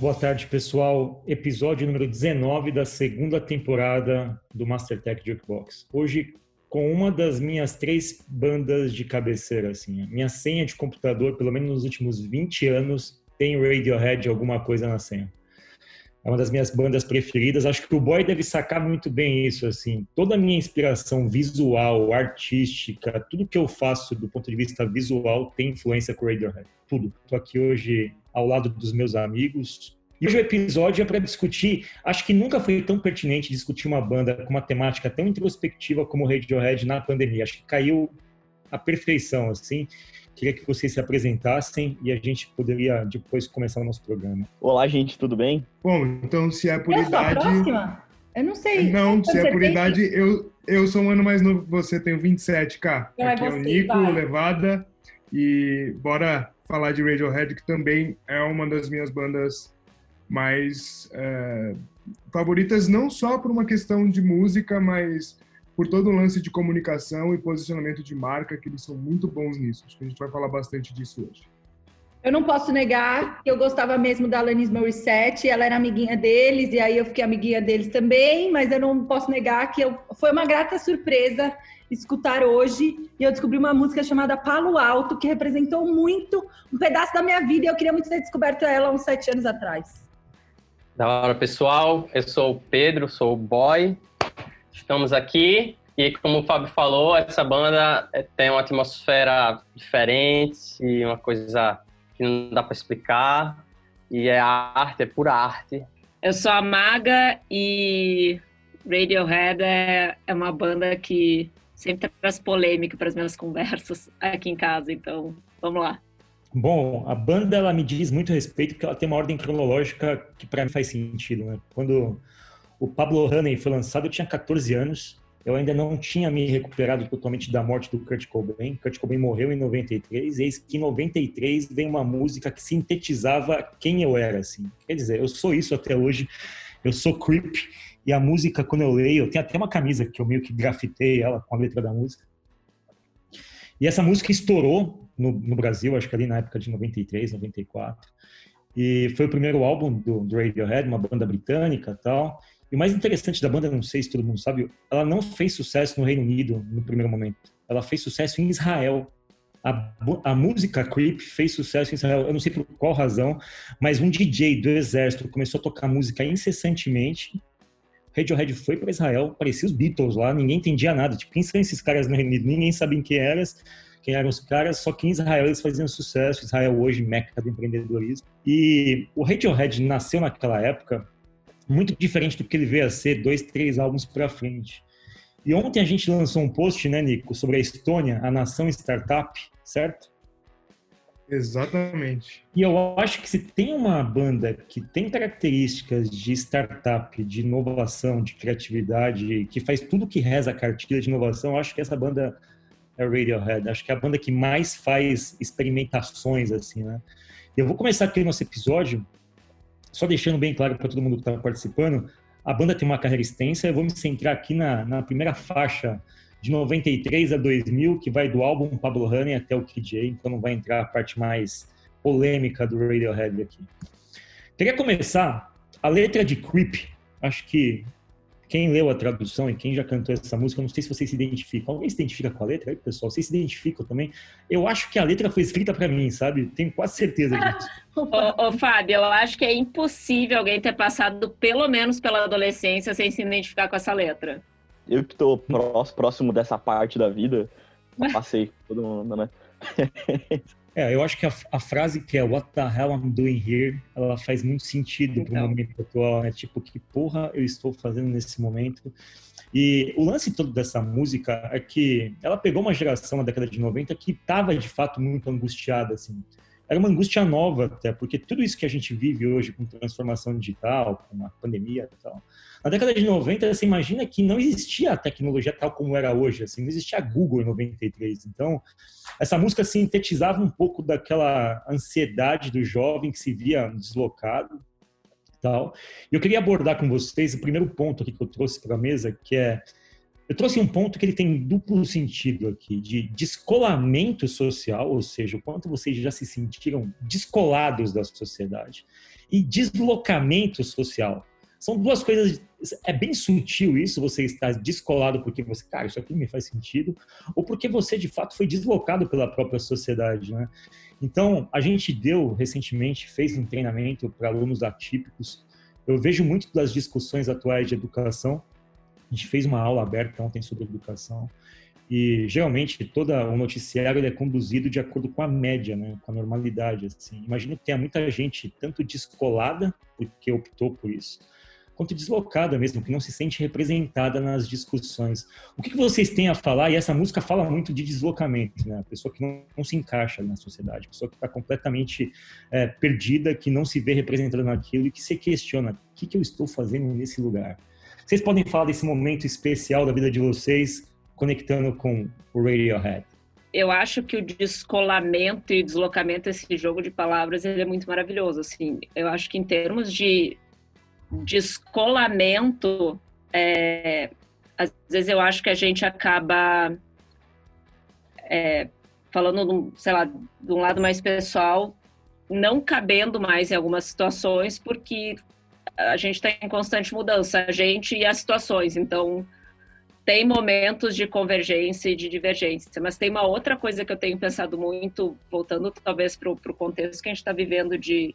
Boa tarde, pessoal. Episódio número 19 da segunda temporada do Mastertech Jukebox. Hoje, com uma das minhas três bandas de cabeceira, assim. Minha senha de computador, pelo menos nos últimos 20 anos, tem Radiohead alguma coisa na senha. É uma das minhas bandas preferidas. Acho que o Boy deve sacar muito bem isso, assim. Toda a minha inspiração visual, artística, tudo que eu faço do ponto de vista visual tem influência com Radiohead. Tudo. Estou aqui hoje ao lado dos meus amigos. E hoje o episódio é para discutir, acho que nunca foi tão pertinente discutir uma banda com uma temática tão introspectiva como o Radiohead na pandemia. Acho que caiu a perfeição, assim. Queria que vocês se apresentassem e a gente poderia depois começar o nosso programa. Olá, gente, tudo bem? Bom, então se é por eu idade. Sou a próxima? Eu não sei. Não, se é por idade, eu, eu sou um ano mais novo que você, tenho 27k. Então é Aqui é o você, Nico, vai. Levada. E bora falar de Radiohead, que também é uma das minhas bandas mais é, favoritas, não só por uma questão de música, mas por todo o lance de comunicação e posicionamento de marca, que eles são muito bons nisso. Acho que a gente vai falar bastante disso hoje. Eu não posso negar que eu gostava mesmo da Alanis Morissette, ela era amiguinha deles, e aí eu fiquei amiguinha deles também, mas eu não posso negar que eu, foi uma grata surpresa escutar hoje, e eu descobri uma música chamada Palo Alto, que representou muito um pedaço da minha vida, e eu queria muito ter descoberto ela uns sete anos atrás. Da hora, pessoal. Eu sou o Pedro, sou o boy. Estamos aqui e, como o Fábio falou, essa banda é, tem uma atmosfera diferente e uma coisa que não dá para explicar. E é arte, é pura arte. Eu sou a Maga e Radiohead é, é uma banda que sempre traz polêmica para as minhas conversas aqui em casa, então vamos lá. Bom, a banda ela me diz muito respeito porque ela tem uma ordem cronológica que para mim faz sentido, né? Quando o Pablo Honey foi lançado, eu tinha 14 anos. Eu ainda não tinha me recuperado totalmente da morte do Kurt Cobain. Kurt Cobain morreu em 93, e eis que em 93 vem uma música que sintetizava quem eu era, assim. Quer dizer, eu sou isso até hoje. Eu sou creep e a música quando eu leio, eu tenho até uma camisa que eu meio que grafitei ela com a letra da música. E essa música estourou no, no Brasil, acho que ali na época de 93, 94. E foi o primeiro álbum do, do Radiohead, uma banda britânica tal. E o mais interessante da banda, não sei se todo mundo sabe, ela não fez sucesso no Reino Unido no primeiro momento. Ela fez sucesso em Israel. A, a música Creep fez sucesso em Israel. Eu não sei por qual razão, mas um DJ do exército começou a tocar música incessantemente. Radiohead foi para Israel, parecia os Beatles lá, ninguém entendia nada. Tipo, quem são esses caras no Reino Unido? Ninguém sabia quem eram, quem eram os caras, só que em Israel eles faziam sucesso. Israel hoje, meca do empreendedorismo. E o Radiohead nasceu naquela época muito diferente do que ele veio a ser dois, três álbuns para frente. E ontem a gente lançou um post, né, Nico, sobre a Estônia, a nação startup, certo? Exatamente. E eu acho que se tem uma banda que tem características de startup, de inovação, de criatividade, que faz tudo que reza a cartilha de inovação, eu acho que essa banda é Radiohead. Acho que é a banda que mais faz experimentações, assim, né? Eu vou começar aqui nosso episódio, só deixando bem claro para todo mundo que está participando, a banda tem uma carreira extensa, eu vou me centrar aqui na, na primeira faixa de 93 a 2000, que vai do álbum Pablo Honey até o KJ, então não vai entrar a parte mais polêmica do Radiohead aqui. Queria começar, a letra de Creep, acho que quem leu a tradução e quem já cantou essa música, eu não sei se vocês se identificam. Alguém se identifica com a letra aí, pessoal? Vocês se identificam também? Eu acho que a letra foi escrita para mim, sabe? Tenho quase certeza disso. Ô, ô, Fábio, eu acho que é impossível alguém ter passado pelo menos pela adolescência sem se identificar com essa letra. Eu que tô pró- próximo dessa parte da vida, passei todo mundo, né? É, eu acho que a, a frase que é What the hell I'm doing here, ela faz muito sentido pro Então. momento atual, né? Tipo, que porra eu estou fazendo nesse momento? E o lance todo dessa música é que ela pegou uma geração na década de 90 que estava de fato muito angustiada, assim. Era uma angústia nova até, porque tudo isso que a gente vive hoje com transformação digital, com a pandemia e tal. Na década de 90, você imagina que não existia a tecnologia tal como era hoje, assim, não existia a Google em 93. Então, essa música sintetizava um pouco daquela ansiedade do jovem que se via deslocado tal. E eu queria abordar com vocês o primeiro ponto aqui que eu trouxe para a mesa, que é eu trouxe um ponto que ele tem duplo sentido aqui, de descolamento social, ou seja, o quanto vocês já se sentiram descolados da sociedade. e deslocamento social. São duas coisas. É bem sutil isso, você está descolado porque você, cara, isso aqui me faz sentido, ou porque você de fato foi deslocado pela própria sociedade, né? Então, a gente deu recentemente, fez um treinamento para alunos atípicos. Eu vejo muito das discussões atuais de educação. A gente fez uma aula aberta ontem sobre educação. E geralmente todo o noticiário é conduzido de acordo com a média, né, com a normalidade. Assim. Imagino que tenha muita gente tanto descolada porque optou por isso, quanto deslocada mesmo, que não se sente representada nas discussões. O que, vocês têm a falar? E essa música fala muito de deslocamento, né? A pessoa que não, não se encaixa na sociedade, a pessoa que está completamente é, perdida, que não se vê representada naquilo e que se questiona: o que, que eu estou fazendo nesse lugar? Vocês podem falar desse momento especial da vida de vocês, conectando com o Radiohead? eu acho que o descolamento e deslocamento, esse jogo de palavras, ele é muito maravilhoso. Assim, eu acho que em termos de descolamento, é, às vezes eu acho que a gente acaba é, falando, sei lá, de um lado mais pessoal, não cabendo mais em algumas situações, porque a gente está em constante mudança, a gente e as situações. Então, tem momentos de convergência e de divergência, mas tem uma outra coisa que eu tenho pensado muito, voltando talvez para o contexto que a gente está vivendo de,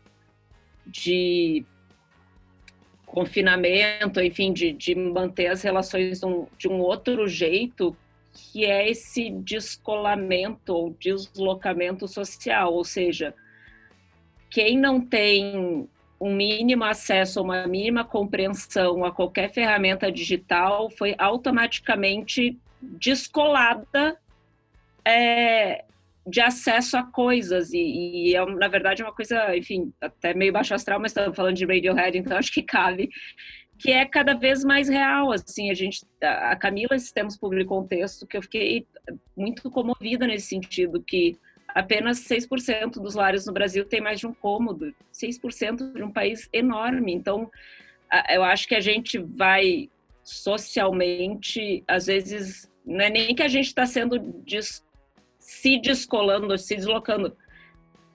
de confinamento, enfim, de, de manter as relações de um, de um outro jeito, que é esse descolamento ou deslocamento social, ou seja, quem não tem um mínimo acesso, uma mínima compreensão a qualquer ferramenta digital foi automaticamente descolada é, de acesso a coisas. E, e, é na verdade uma coisa, enfim, até meio baixo astral, mas estamos falando de Radiohead, então acho que cabe, que é cada vez mais real, assim, a gente, a Camila esses tempos publicou um texto que eu fiquei muito comovida nesse sentido, que apenas 6% dos lares no Brasil tem mais de um cômodo, 6% de um país enorme, então eu acho que a gente vai socialmente, às vezes, não é nem que a gente está sendo des se descolando, se deslocando.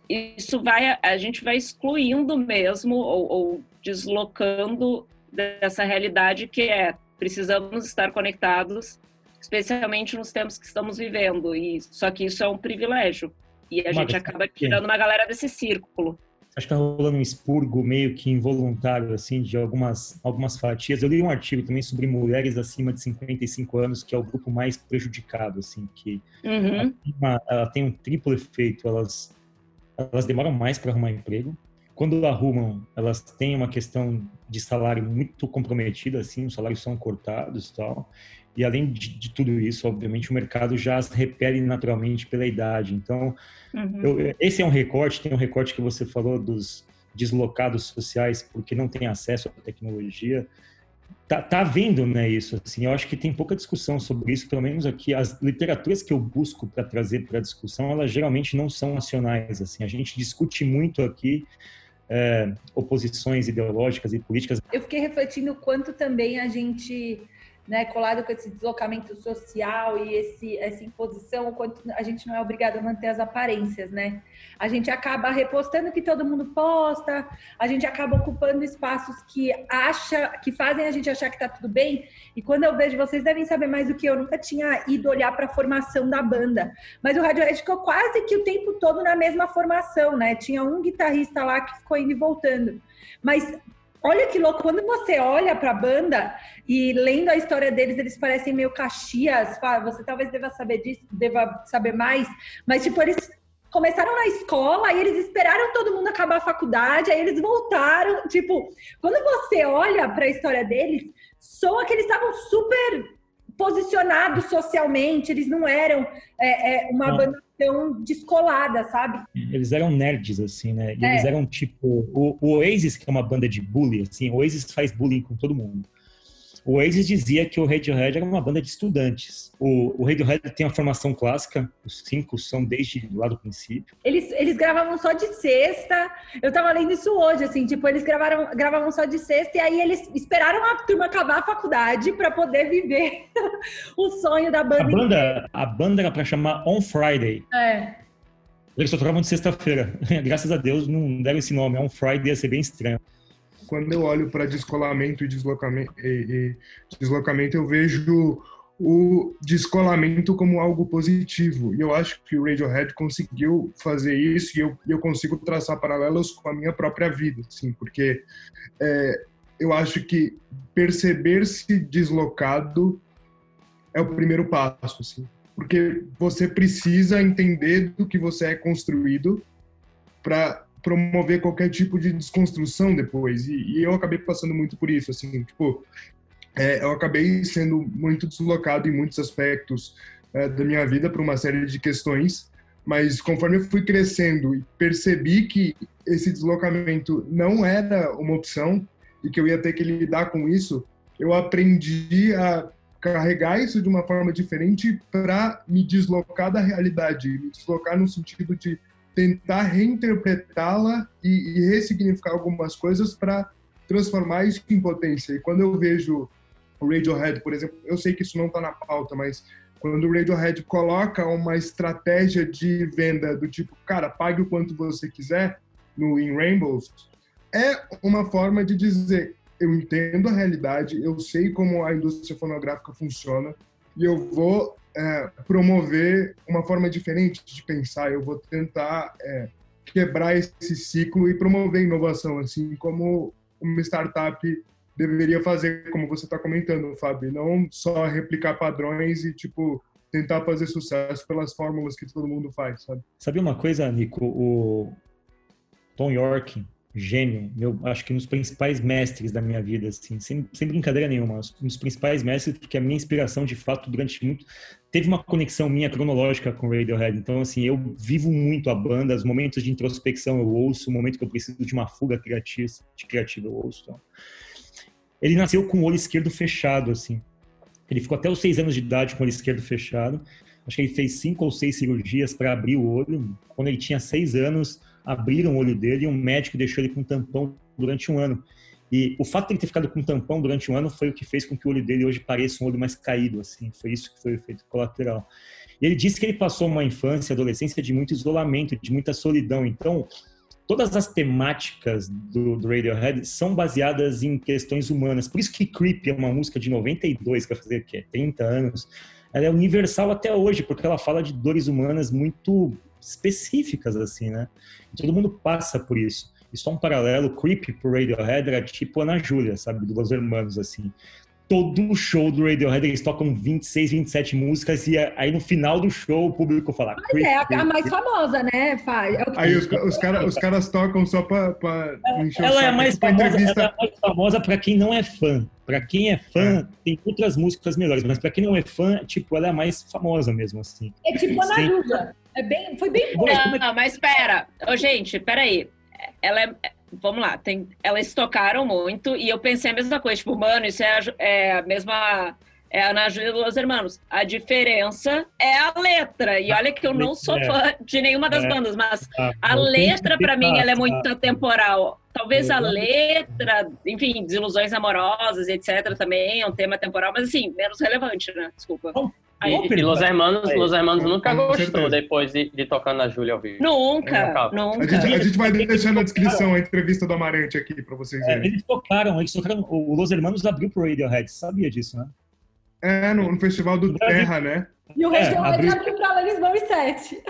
Isso vai, a gente vai excluindo mesmo ou, ou deslocando dessa realidade que é precisamos estar conectados, especialmente nos tempos que estamos vivendo. E só que isso é um privilégio e a gente acaba tirando uma galera desse círculo. Acho que tá rolando um expurgo meio que involuntário, assim, de algumas, algumas fatias. Eu li um artigo também sobre mulheres acima de 55 anos, que é o grupo mais prejudicado, assim, que uhum. ela, ela, tem um triplo efeito. Elas, elas demoram mais para arrumar emprego. Quando arrumam, elas têm uma questão de salário muito comprometida, assim, os salários são cortados e tal. E além de, de, tudo isso, obviamente, o mercado já as repele naturalmente pela idade. Então, uhum. eu, esse é um recorte, tem um recorte que você falou dos deslocados sociais porque não tem acesso à tecnologia. Tá, tá vendo, né, isso, assim, eu acho que tem pouca discussão sobre isso, pelo menos aqui, as literaturas que eu busco para trazer para a discussão, elas geralmente não são nacionais, assim, a gente discute muito aqui é, oposições ideológicas e políticas. Eu fiquei refletindo o quanto também a gente né, colado com esse deslocamento social e esse, essa imposição, o quanto a gente não é obrigado a manter as aparências, né? A gente acaba repostando que todo mundo posta, a gente acaba ocupando espaços que acha, que fazem a gente achar que tá tudo bem. E quando eu vejo, vocês devem saber mais do que eu, nunca tinha ido olhar para a formação da banda, mas o Radiohead ficou quase que o tempo todo na mesma formação, né? Tinha um guitarrista lá que ficou indo e voltando. Mas Olha que louco, quando você olha para a banda e lendo a história deles, eles parecem meio Caxias. Você talvez deva saber disso, deva saber mais, mas tipo, eles começaram na escola, aí eles esperaram todo mundo acabar a faculdade, aí eles voltaram. Tipo, quando você olha para a história deles, soa que eles estavam super posicionados socialmente, eles não eram é, é, uma não. banda tão descolada, sabe? Eles eram nerds, assim, né? É. Eles eram tipo. O, o Oasis, que é uma banda de bullying, assim, o Oasis faz bullying com todo mundo. O Oasis dizia que o Radiohead era uma banda de estudantes. O, o Radiohead tem uma formação clássica, os cinco são desde lá do princípio. Eles, eles gravavam só de sexta. Eu tava lendo isso hoje, assim, tipo, eles gravaram, gravavam só de sexta e aí eles esperaram a turma acabar a faculdade para poder viver o sonho da banda. A banda, a banda era para chamar On Friday. É. Eles só tocavam de sexta-feira. Graças a Deus não deram esse nome. Um Friday, ia ser bem estranho. Quando eu olho para descolamento e deslocamento, e, e deslocamento, eu vejo o descolamento como algo positivo. E eu acho que o Radiohead conseguiu fazer isso e eu, eu consigo traçar paralelos com a minha própria vida, assim, porque é, eu acho que perceber-se deslocado é o primeiro passo, assim, porque você precisa entender do que você é construído para promover qualquer tipo de desconstrução depois. E, e, eu acabei passando muito por isso, assim, tipo, é, eu acabei sendo muito deslocado em muitos aspectos é, da minha vida por uma série de questões, mas conforme eu fui crescendo e percebi que esse deslocamento não era uma opção e que eu ia ter que lidar com isso, eu aprendi a carregar isso de uma forma diferente para me deslocar da realidade, me deslocar no sentido de tentar reinterpretá-la e, e ressignificar algumas coisas para transformar isso em potência. E quando eu vejo o Radiohead, por exemplo, eu sei que isso não está na pauta, mas quando o Radiohead coloca uma estratégia de venda do tipo, cara, pague o quanto você quiser no In Rainbows, é uma forma de dizer, eu entendo a realidade, eu sei como a indústria fonográfica funciona e eu vou é, promover uma forma diferente de pensar, eu vou tentar é, quebrar esse ciclo e promover inovação, assim como uma startup deveria fazer, como você está comentando, Fábio, não só replicar padrões e, tipo, tentar fazer sucesso pelas fórmulas que todo mundo faz, sabe? Sabe uma coisa, Nico? O Tom York, gênio, meu, acho que um dos principais mestres da minha vida, assim, sem, sem brincadeira nenhuma, um dos principais mestres, porque a minha inspiração, de fato, durante muito, teve uma conexão minha cronológica com Radiohead, então, assim, eu vivo muito a banda, os momentos de introspecção eu ouço, o momento que eu preciso de uma fuga criativa, de criativa eu ouço, então. Ele nasceu com o olho esquerdo fechado, assim. Ele ficou até os seis anos de idade com o olho esquerdo fechado. Acho que ele fez cinco ou seis cirurgias para abrir o olho. Quando ele tinha seis anos, abriram o olho dele e um médico deixou ele com tampão durante um ano. E o fato de ele ter ficado com tampão durante um ano foi o que fez com que o olho dele hoje pareça um olho mais caído, assim. Foi isso que foi o efeito colateral. E ele disse que ele passou uma infância, adolescência de muito isolamento, de muita solidão. Então, todas as temáticas do, do, Radiohead são baseadas em questões humanas. Por isso que Creep é uma música de 92, que vai fazer que é 30 anos. Ela é universal até hoje, porque ela fala de dores humanas muito específicas, assim, né? E todo mundo passa por isso. E só um paralelo, Creep pro Radiohead era tipo Ana Júlia, sabe? Do Los Hermanos, assim todo o show do Radiohead eles tocam 26, 27 músicas e aí no final do show o público fala. Mas é a, a, mais famosa, né, Fábio? É aí os, os, cara, os caras tocam só pra, pra encher ela, o é a mais famosa, entrevista... ela é mais famosa pra quem não é fã. Pra quem é fã, é. tem outras músicas melhores, mas pra quem não é fã, tipo, ela é a mais famosa mesmo, assim. É tipo a Naruda. É bem, foi bem bom. Não, não, mas espera. Ô, gente, peraí. Ela é vamos lá, tem, elas tocaram muito e eu pensei a mesma coisa, tipo, mano, isso é a, é a mesma. É a Ana Júlia dos Hermanos. A diferença é a letra. E olha que eu não sou é. fã de nenhuma das é. bandas, mas ah, a letra, para mim, ela é muito atemporal. Talvez a letra, enfim, desilusões amorosas, etc., também é um tema temporal, mas assim, menos relevante, né? Desculpa. Aí, e Los Hermanos, Los Hermanos nunca gostou depois de, de tocar na Júlia ao vivo. Nunca, nunca. A gente, a gente vai deixar na descrição a entrevista do Amarante aqui pra vocês verem. É, eles tocaram, eles tocaram, o Los Hermanos abriu pro Radiohead, sabia disso, né? É, no, no Festival do Terra, né? E o Radiohead é, abriu, abriu pra Alanis Morissette.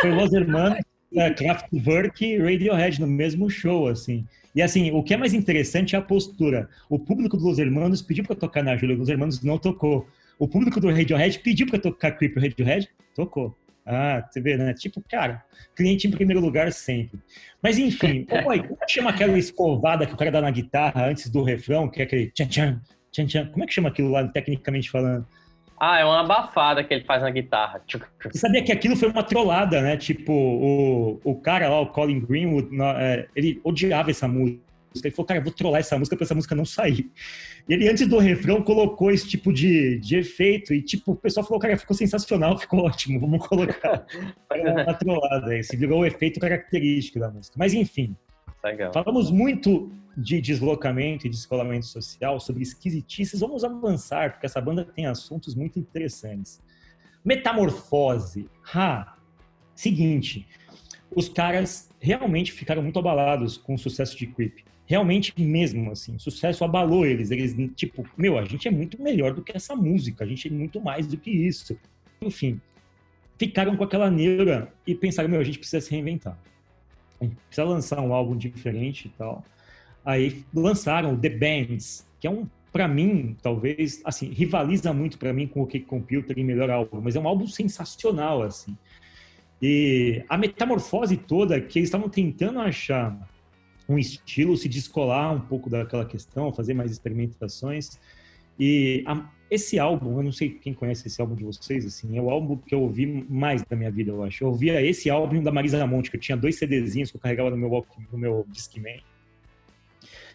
Foi Los Hermanos, é, Kraftwerk e Radiohead no mesmo show, assim. E assim, o que é mais interessante é a postura. O público do Los Hermanos pediu para tocar na Júlia, Los Hermanos não tocou. O público do Radiohead pediu pra tocar Creep Radiohead, tocou. Ah, você vê, né? Tipo, cara, cliente em primeiro lugar sempre. Mas enfim, como, é, como chama aquela escovada que o cara dá na guitarra antes do refrão, que é aquele tchan tchan, tchan tchan. Como é que chama aquilo lá, tecnicamente falando? Ah, é uma abafada que ele faz na guitarra. Você sabia que aquilo foi uma trollada, né? Tipo, o, o cara lá, o Colin Greenwood, é, ele odiava essa música. Ele falou, cara, eu vou trollar essa música pra essa música não sair. E ele, antes do refrão, colocou esse tipo de, de efeito. E, tipo, o pessoal falou, cara, ficou sensacional, ficou ótimo, vamos colocar uma trollada. Esse virou o efeito característico da música. Mas, enfim. Legal. Falamos muito de deslocamento e descolamento social, sobre esquisitices. Vamos avançar, porque essa banda tem assuntos muito interessantes. Metamorfose. Ha! Seguinte, os caras realmente ficaram muito abalados com o sucesso de Creep. Realmente mesmo, assim, o sucesso abalou eles. Eles, tipo, meu, a gente é muito melhor do que essa música, a gente é muito mais do que isso. Enfim, ficaram com aquela neura e pensaram, meu, a gente precisa se reinventar. A gente precisa lançar um álbum diferente e tal. Aí lançaram The Bands, que é um, para mim, talvez, assim, rivaliza muito para mim com o OK Computer em melhor álbum, mas é um álbum sensacional, assim. E a metamorfose toda que eles estavam tentando achar um estilo, se descolar um pouco daquela questão, fazer mais experimentações. E a, esse álbum, eu não sei quem conhece esse álbum de vocês, assim, é o álbum que eu ouvi mais da minha vida, eu acho. Eu ouvia esse álbum da Marisa Monte, que eu tinha dois CDzinhos que eu carregava no meu, no meu Discman.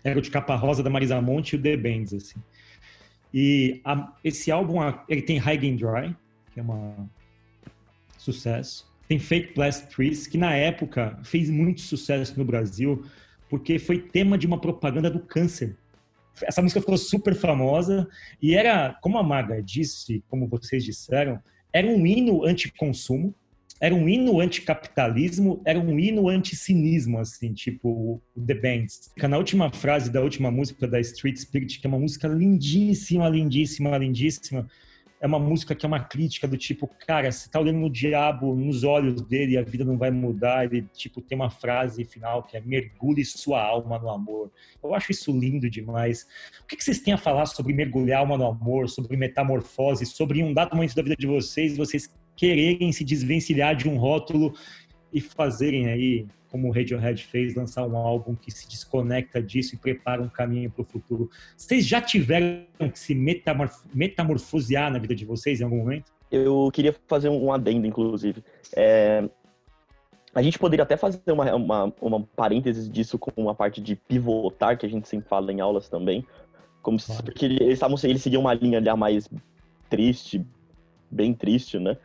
Era o de capa rosa da Marisa Monte e o The Bands, assim. E a, esse álbum, ele tem High and Dry, que é um sucesso. Tem Fake Blast Trees, que na época fez muito sucesso no Brasil, porque foi tema de uma propaganda do câncer. Essa música ficou super famosa e era, como a Maga disse, como vocês disseram, era um hino anti-consumo, era um hino anticapitalismo, era um hino anti-cinismo, assim, tipo The Bands. Na última frase da última música da Street Spirit, que é uma música lindíssima, lindíssima, lindíssima, é uma música que é uma crítica do tipo, cara, você tá olhando no diabo nos olhos dele a vida não vai mudar. Ele, tipo, tem uma frase final que é mergulhe sua alma no amor. Eu acho isso lindo demais. O que, vocês têm a falar sobre mergulhar alma no amor, sobre metamorfose, sobre um dado momento da vida de vocês, vocês quererem se desvencilhar de um rótulo e fazerem aí como o Radiohead fez, lançar um álbum que se desconecta disso e prepara um caminho para o futuro. Vocês já tiveram que se metamorf metamorfosear na vida de vocês em algum momento? Eu queria fazer um adendo, inclusive. É... A gente poderia até fazer uma, uma, uma parêntese disso com a parte de pivotar, que a gente sempre fala em aulas também. Como se, porque eles, estavam, eles seguiam uma linha já mais triste, bem triste, né?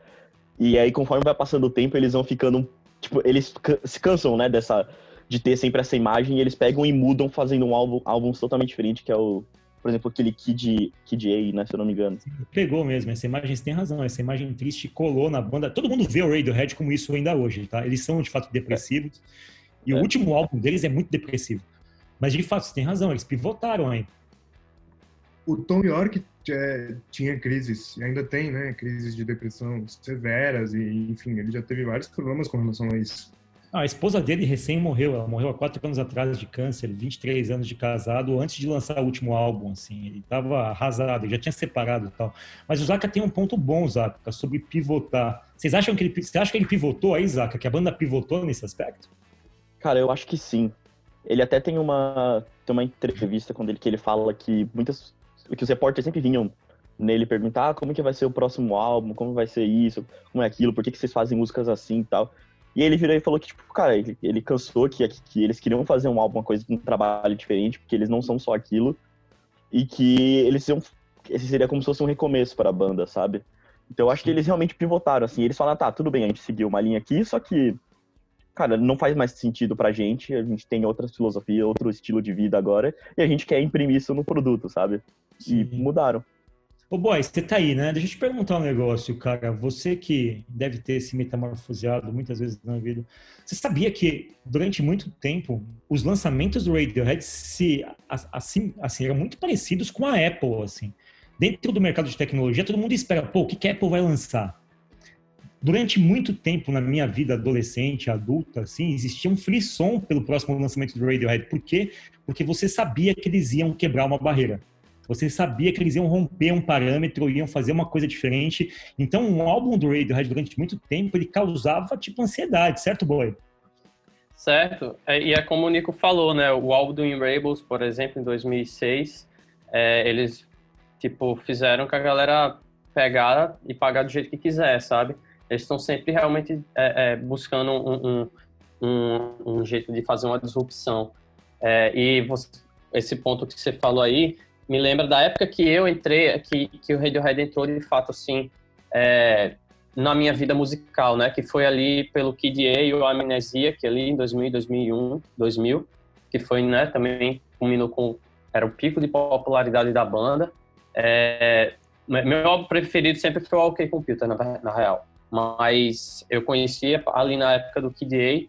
E aí, conforme vai passando o tempo, eles vão ficando tipo, eles se cansam, né, dessa de ter sempre essa imagem e eles pegam e mudam fazendo um álbum, álbum totalmente diferente, que é o, por exemplo, aquele Kid, Kid A, né, se eu não me engano. Pegou mesmo, essa imagem, você tem razão, essa imagem triste colou na banda. Todo mundo vê o Radiohead como isso ainda hoje, tá? Eles são, de fato, depressivos. É. E é. o último álbum deles é muito depressivo. Mas, de fato, você tem razão, eles pivotaram aí. O Tom York é, tinha crises, e ainda tem, né, crises de depressão severas, e enfim, ele já teve vários problemas com relação a isso. Ah, a esposa dele recém morreu, ela morreu há quatro anos atrás de câncer, 23 anos de casado, antes de lançar o último álbum, assim, ele estava arrasado, já tinha separado e tal. Mas o Zaka tem um ponto bom, Zaka, sobre pivotar. Vocês acham que ele, você acha que ele pivotou aí, Zaka, que a banda pivotou nesse aspecto? Cara, eu acho que sim. Ele até tem uma, tem uma entrevista quando ele, que ele fala que muitas que os repórteres sempre vinham nele perguntar ah, como que vai ser o próximo álbum, como vai ser isso, como é aquilo, por que, que vocês fazem músicas assim e tal. E ele virou e falou que, tipo, cara, ele, ele cansou que, que eles queriam fazer um álbum, uma coisa, um trabalho diferente, porque eles não são só aquilo, e que eles iam, esse seria como se fosse um recomeço para a banda, sabe? Então eu acho que eles realmente pivotaram, assim, eles falaram, tá, tudo bem, a gente seguiu uma linha aqui, só que, cara, não faz mais sentido pra gente, a gente tem outras filosofias, outro estilo de vida agora, e a gente quer imprimir isso no produto, sabe? Sim. E mudaram. Ô, boy, você tá aí, né? Deixa eu te perguntar um negócio, cara. Você que deve ter se metamorfoseado muitas vezes na vida. Você sabia que durante muito tempo os lançamentos do Radiohead se, assim, assim, eram muito parecidos com a Apple, assim. Dentro do mercado de tecnologia, todo mundo espera, pô, o que, que a Apple vai lançar? Durante muito tempo na minha vida adolescente, adulta, assim, existia um frisson pelo próximo lançamento do Radiohead. Por quê? Porque você sabia que eles iam quebrar uma barreira. Você sabia que eles iam romper um parâmetro, iam fazer uma coisa diferente. Então, um álbum do Radiohead durante muito tempo, ele causava tipo ansiedade, certo, boy? Certo. É, e é como o Nico falou, né? O álbum do In Rebels, por exemplo, em 2006, é, eles tipo fizeram que a galera pegar e pagar do jeito que quiser, sabe? Eles estão sempre realmente é, é, buscando um, um, um, um, jeito de fazer uma disrupção. É, e você, esse ponto que você falou aí, me lembra da época que eu entrei, que, que o Radiohead entrou de fato assim é, na minha vida musical, né? Que foi ali pelo Kid A e o Amnesia, que ali em 2000, 2001, 2000, que foi, né? Também culminou com era o pico de popularidade da banda. É, meu álbum preferido sempre foi o OK Computer, na, na real. mas eu conhecia ali na época do Kid A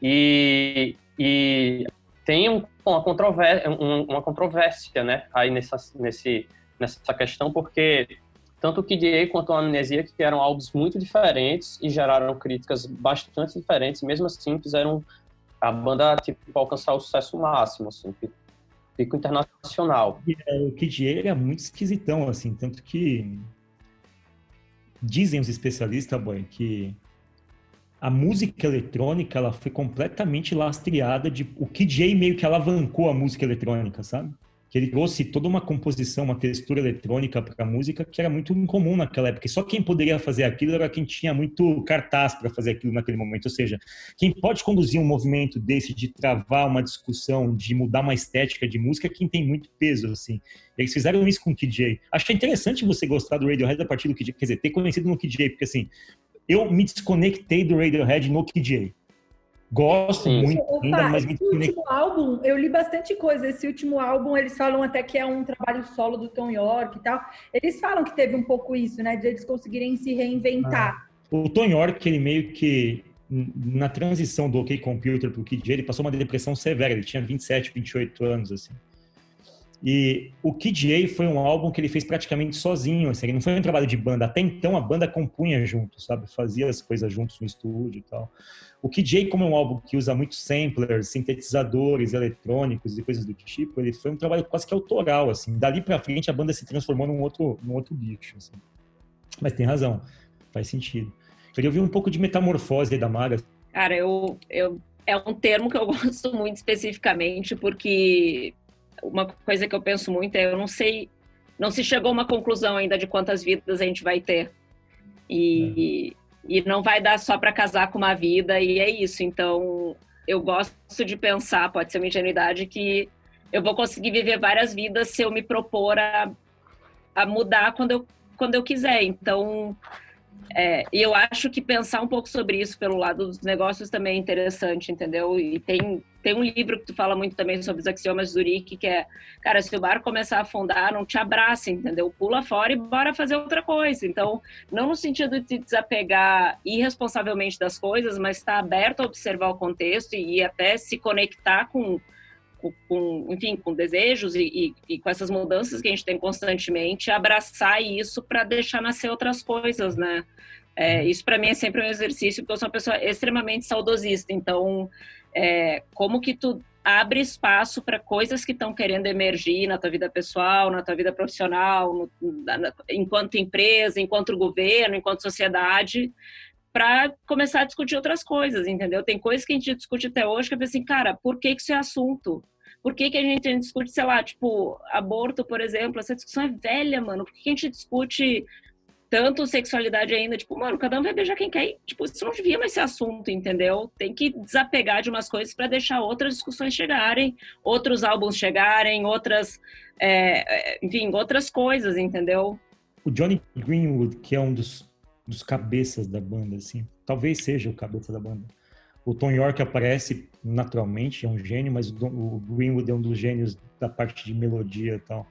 e, e tem um, uma, controvérsia, um, uma controvérsia, né, aí nessa, nesse, nessa questão, porque tanto o Kid quanto a Amnesia, que eram álbuns muito diferentes e geraram críticas bastante diferentes, mesmo assim fizeram a banda tipo, alcançar o sucesso máximo, assim, pico internacional. É, o Kid A era muito esquisitão, assim, tanto que dizem os especialistas, boy, que a música eletrônica ela foi completamente lastreada de o Kid A meio que alavancou a música eletrônica, sabe? Que ele trouxe toda uma composição, uma textura eletrônica para a música que era muito incomum naquela época. E só quem poderia fazer aquilo era quem tinha muito cartaz para fazer aquilo naquele momento. Ou seja, quem pode conduzir um movimento desse de travar uma discussão, de mudar uma estética de música, é quem tem muito peso, assim. Eles fizeram isso com o que é interessante você gostar do Radiohead a partir do A, quer dizer, ter conhecido no A, porque assim, eu me desconectei do Radiohead no Kid A. Gosto Sim. muito Opa, ainda, mas me esse último álbum, eu li bastante coisa. Esse último álbum, eles falam até que é um trabalho solo do Tom York e tal. Eles falam que teve um pouco isso, né? De eles conseguirem se reinventar. Ah. O Tom York, ele meio que na transição do OK Computer pro Kid ele passou uma depressão severa. Ele tinha 27, 28 anos, assim. E o Kid A foi um álbum que ele fez praticamente sozinho, assim, não foi um trabalho de banda. Até então a banda compunha junto, sabe? Fazia as coisas juntos no estúdio e tal. O Kid A, como é um álbum que usa muitos samplers, sintetizadores eletrônicos e coisas do tipo, ele foi um trabalho quase que autoral, assim. Dali para frente a banda se transformou num outro, num outro bicho, assim. Mas tem razão, faz sentido. Queria ouvir um pouco de metamorfose da Maga. Cara, eu, eu é um termo que eu gosto muito especificamente porque uma coisa que eu penso muito é eu não sei, não se chegou a uma conclusão ainda de quantas vidas a gente vai ter. E, é. e não vai dar só para casar com uma vida e é isso. Então, eu gosto de pensar, pode ser uma ingenuidade, que eu vou conseguir viver várias vidas se eu me propor a, a mudar quando eu, quando eu quiser. Então, é, e eu acho que pensar um pouco sobre isso pelo lado dos negócios também é interessante, entendeu? E tem, tem um livro que tu fala muito também sobre os axiomas de Zurique, que é, cara, se o barco começar a afundar, não te abraça, entendeu? Pula fora e bora fazer outra coisa. Então, não no sentido de desapegar irresponsavelmente das coisas, mas estar tá aberto a observar o contexto e, até se conectar com, com, enfim, com desejos e, e, e, com essas mudanças que a gente tem constantemente, abraçar isso para deixar nascer outras coisas, né? É, isso para mim é sempre um exercício, porque eu sou uma pessoa extremamente saudosista. Então, é, como que tu abre espaço para coisas que estão querendo emergir na tua vida pessoal, na tua vida profissional, no, na, enquanto empresa, enquanto governo, enquanto sociedade, para começar a discutir outras coisas, entendeu? Tem coisas que a gente discute até hoje que eu penso assim, cara, por que, que isso é assunto? Por que, que a gente discute, sei lá, tipo, aborto, por exemplo? Essa discussão é velha, mano. Por que, que a gente discute tanto sexualidade ainda, tipo, mano, cada um vai beijar quem quer. tipo, isso não devia mais ser assunto, entendeu? Tem que desapegar de umas coisas para deixar outras discussões chegarem, outros álbuns chegarem, outras, é, é, enfim, outras coisas, entendeu? O Johnny Greenwood, que é um dos, dos cabeças da banda, assim, talvez seja o cabeça da banda. O Tom York aparece naturalmente, é um gênio, mas o Greenwood é um dos gênios da parte de melodia e tal.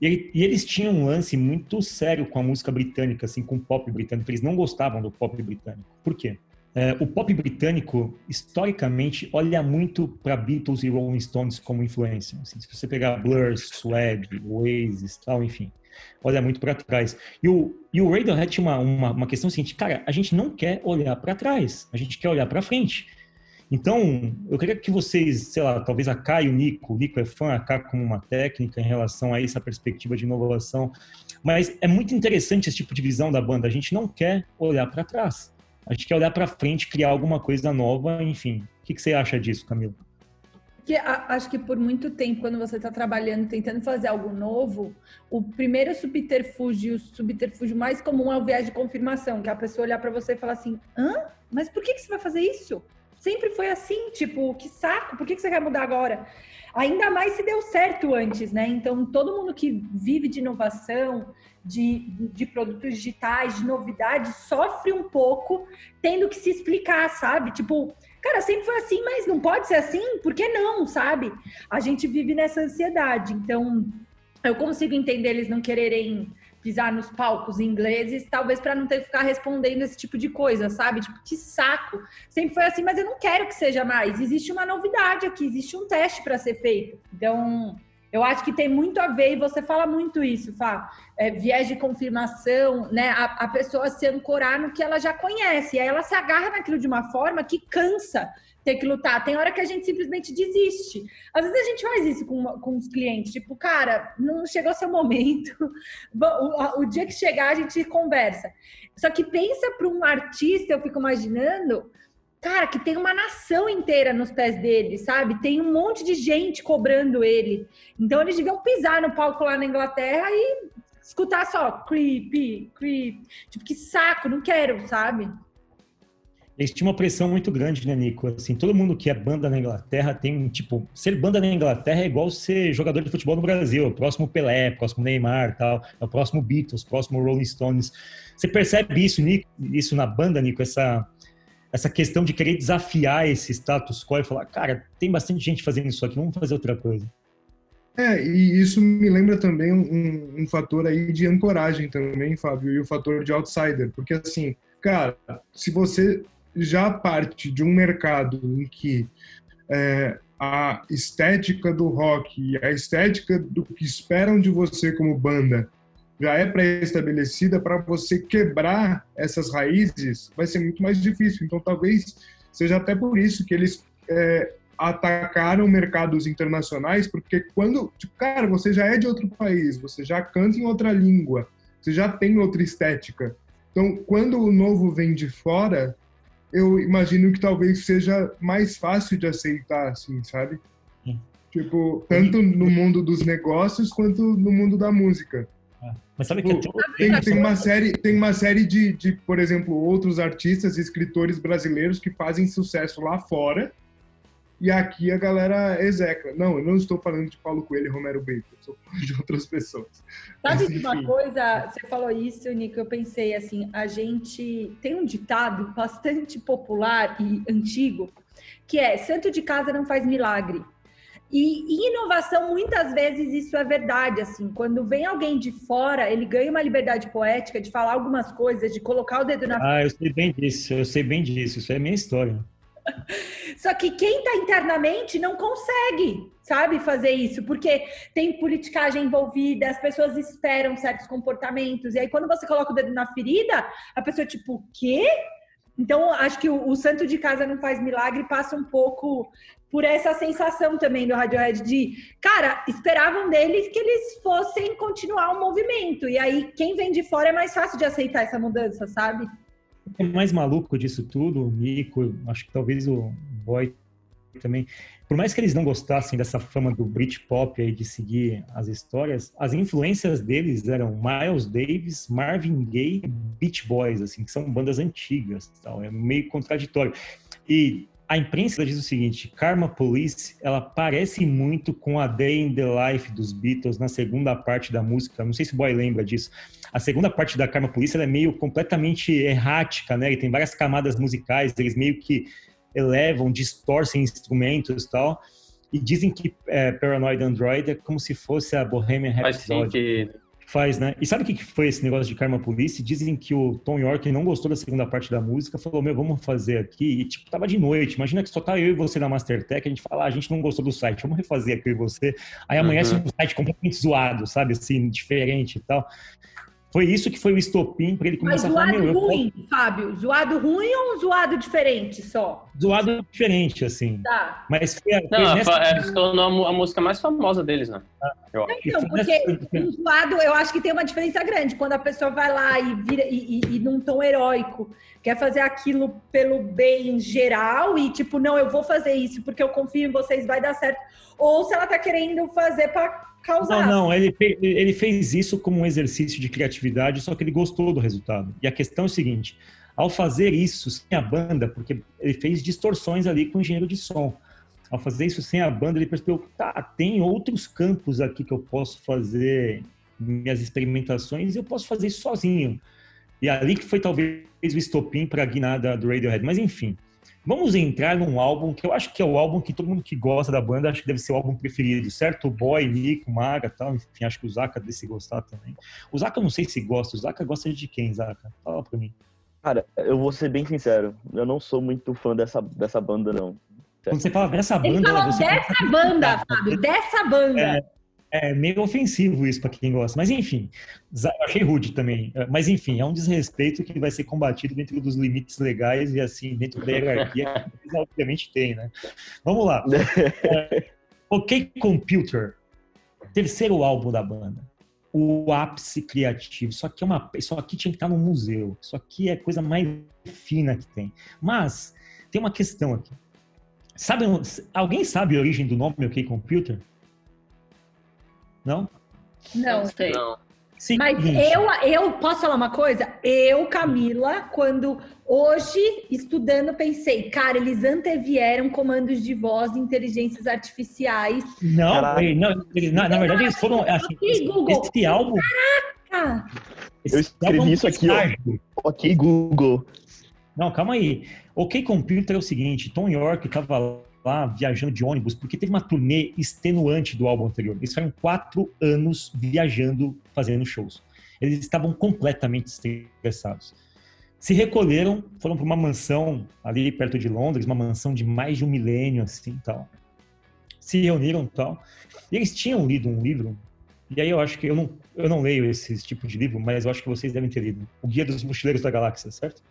E, e, eles tinham um lance muito sério com a música britânica, assim, com o pop britânico. Eles não gostavam do pop britânico. Por quê? É, o pop britânico, historicamente, olha muito para Beatles e Rolling Stones como influência. Assim, se você pegar Blur, Swag, Oasis, tal, enfim, olha muito para trás. E o, e o Radiohead tinha uma, uma, uma questão seguinte, cara, a gente não quer olhar para trás, a gente quer olhar para frente. Então, eu queria que vocês, sei lá, talvez a Kai e o Nico, o Nico é fã, a Kai como uma técnica em relação a essa perspectiva de inovação, mas é muito interessante esse tipo de visão da banda. A gente não quer olhar para trás, a gente quer olhar para frente, criar alguma coisa nova, enfim. O que, que você acha disso, Camilo? Que, acho que por muito tempo, quando você está trabalhando, tentando fazer algo novo, o primeiro subterfúgio, o subterfúgio mais comum é o viés de confirmação, que é a pessoa olhar para você e falar assim: hã? Mas por que, que você vai fazer isso? Sempre foi assim, tipo, que saco, por que, que você quer mudar agora? Ainda mais se deu certo antes, né? Então, todo mundo que vive de inovação, de, de produtos digitais, de novidades, sofre um pouco tendo que se explicar, sabe? Tipo, cara, sempre foi assim, mas não pode ser assim? Por que não, sabe? A gente vive nessa ansiedade. Então, eu consigo entender eles não quererem pisar nos palcos ingleses, talvez para não ter que ficar respondendo esse tipo de coisa, sabe? Tipo, que saco. Sempre foi assim, mas eu não quero que seja mais. Existe uma novidade aqui, existe um teste para ser feito. Então, eu acho que tem muito a ver, e você fala muito isso, Fá, é, viés de confirmação, né? A, a, pessoa se ancorar no que ela já conhece, e aí ela se agarra naquilo de uma forma que cansa ter que lutar. Tem hora que a gente simplesmente desiste. Às vezes a gente faz isso com, com os clientes, tipo, cara, não chegou seu momento. O, o dia que chegar, a gente conversa. Só que pensa para um artista, eu fico imaginando, cara, que tem uma nação inteira nos pés dele, sabe? Tem um monte de gente cobrando ele. Então eles deviam pisar no palco lá na Inglaterra e escutar só creepy, creep. Tipo, que saco, não quero, sabe? Eles tinham uma pressão muito grande, né, Nico? Assim, todo mundo que é banda na Inglaterra tem, tipo, ser banda na Inglaterra é igual ser jogador de futebol no Brasil. O próximo Pelé, próximo Neymar, tal. É o próximo Beatles, próximo Rolling Stones. Você percebe isso, Nico, isso na banda, Nico? Essa essa questão de querer desafiar esse status quo e falar, cara, tem bastante gente fazendo isso aqui, vamos fazer outra coisa. É, e isso me lembra também um, um, fator aí de ancoragem também, Fábio, e o fator de outsider, porque assim, cara, se você já parte de um mercado em que é, a estética do rock e a estética do que esperam de você como banda já é pré-estabelecida, para você quebrar essas raízes vai ser muito mais difícil. Então, talvez seja até por isso que eles é, atacaram mercados internacionais, porque quando, tipo, cara, você já é de outro país, você já canta em outra língua, você já tem outra estética. Então, quando o novo vem de fora, eu imagino que talvez seja mais fácil de aceitar, assim, sabe? Tipo, tanto no mundo dos negócios quanto no mundo da música. Mas sabe que tipo, tem, tem, uma série, tem uma série de, de, por exemplo, outros artistas e escritores brasileiros que fazem sucesso lá fora e aqui a galera execra. Não, eu não estou falando de Paulo Coelho e Romero Brito, estou falando de outras pessoas. Sabe Mas, uma coisa, você falou isso, Nico, eu pensei assim, a gente tem um ditado bastante popular e antigo, que é, santo de casa não faz milagre. E em inovação, muitas vezes isso é verdade, assim, quando vem alguém de fora, ele ganha uma liberdade poética de falar algumas coisas, de colocar o dedo na Ah, eu sei bem disso, eu sei bem disso, isso é minha história. Só que quem está internamente não consegue, sabe, fazer isso, porque tem politicagem envolvida, as pessoas esperam certos comportamentos, e aí quando você coloca o dedo na ferida, a pessoa tipo, o quê? Então, acho que o, o, santo de casa não faz milagre passa um pouco por essa sensação também do Radiohead de, cara, esperavam deles que eles fossem continuar o movimento. E aí, quem vem de fora é mais fácil de aceitar essa mudança, sabe? O mais maluco disso tudo, o Nico, acho que talvez o Boy também, por mais que eles não gostassem dessa fama do Britpop aí de seguir as histórias, as influências deles eram Miles Davis, Marvin Gaye, Beach Boys, assim, que são bandas antigas, tal, é meio contraditório. E a imprensa diz o seguinte: Karma Police, ela parece muito com a Day in the Life dos Beatles na segunda parte da música. Não sei se o boy lembra disso. A segunda parte da Karma Police é meio completamente errática, né? E tem várias camadas musicais. Eles meio que elevam, distorcem instrumentos e tal. E dizem que é, Paranoid Android é como se fosse a Bohemian Rhapsody. Faz, né? E sabe o que foi esse negócio de Karma Police? Dizem que o Tom York não gostou da segunda parte da música, falou, meu, vamos fazer aqui. E, tipo, tava de noite. Imagina que só tá eu e você na Mastertech, a gente fala, ah, a gente não gostou do site, vamos refazer aqui você. Aí amanhece uhum. um site completamente zoado, sabe? Assim, diferente e tal. Foi isso que foi o estopim para ele começar Mas a falar, meu, ruim, posso... Fábio? Zoado ruim ou um zoado diferente só? Zoado diferente, assim. Tá. Mas foi, foi Não, nessa... é, se tornou a música mais famosa deles, né? Eu acho. Então, porque um zoado, eu acho que tem uma diferença grande. Quando a pessoa vai lá e vira e, e, e num tom heróico, quer fazer aquilo pelo bem geral e tipo, não, eu vou fazer isso porque eu confio em vocês, vai dar certo. Ou se ela tá querendo fazer para causar. Não, não, ele, ele fez isso como um exercício de criatividade, só que ele gostou do resultado. E a questão é o seguinte: ao fazer isso sem a banda, porque ele fez distorções ali com o engenheiro de som. Ao fazer isso sem a banda, ele percebeu que tá, tem outros campos aqui que eu posso fazer minhas experimentações e eu posso fazer isso sozinho. E ali que foi talvez o estopim para a guinada do Radiohead. Mas enfim, Vamos entrar num álbum que eu acho que é o álbum que todo mundo que gosta da banda acho que deve ser o álbum preferido, certo? O Boy, Nico, Maga tal. Enfim, acho que o Zaka deve se gostar também. O Zaka eu não sei se gosta. O Zaka gosta de quem, Zaka? Fala pra mim. Cara, eu vou ser bem sincero. Eu não sou muito fã dessa, dessa banda, não. Quando você fala dessa Ele banda. falou você dessa banda, Fábio, dessa banda. É, é meio ofensivo isso para quem gosta. Mas enfim, achei rude também. É, Mas enfim, é um desrespeito que vai ser combatido dentro dos limites legais e assim, dentro da hierarquia que eles obviamente tem, né? Vamos lá. É, ok Computer, terceiro álbum da banda. O ápice criativo. Isso aqui, é uma, isso aqui tinha que estar no museu. Isso aqui é a coisa mais fina que tem. Mas tem uma questão aqui. Sabe, alguém sabe a origem do nome OK Computer? Não? Não. sei. Não. Mas Seguinte, eu, eu posso falar uma coisa? Eu, Camila, quando hoje, estudando, pensei, cara, eles antevieram comandos de voz de inteligências artificiais. Não, Caraca. não, na, na verdade eles foram assim, Ok, Google. esse álbum. Ah, esse Eu escrevi álbum isso aqui, ó. ok, Google. Não, calma aí. OK Computer é o seguinte, Tom York estava lá viajando de ônibus porque teve uma turnê extenuante do álbum anterior. Eles ficaram quatro anos viajando, fazendo shows. Eles estavam completamente estressados. Se recolheram, foram para uma mansão ali perto de Londres, uma mansão de mais de um milênio, assim, tal. Se reuniram, tal. E eles tinham lido um livro. E aí eu acho que eu não, eu não leio esse tipo de livro, mas eu acho que vocês devem ter lido. O Guia dos Mochileiros da Galáxia, certo?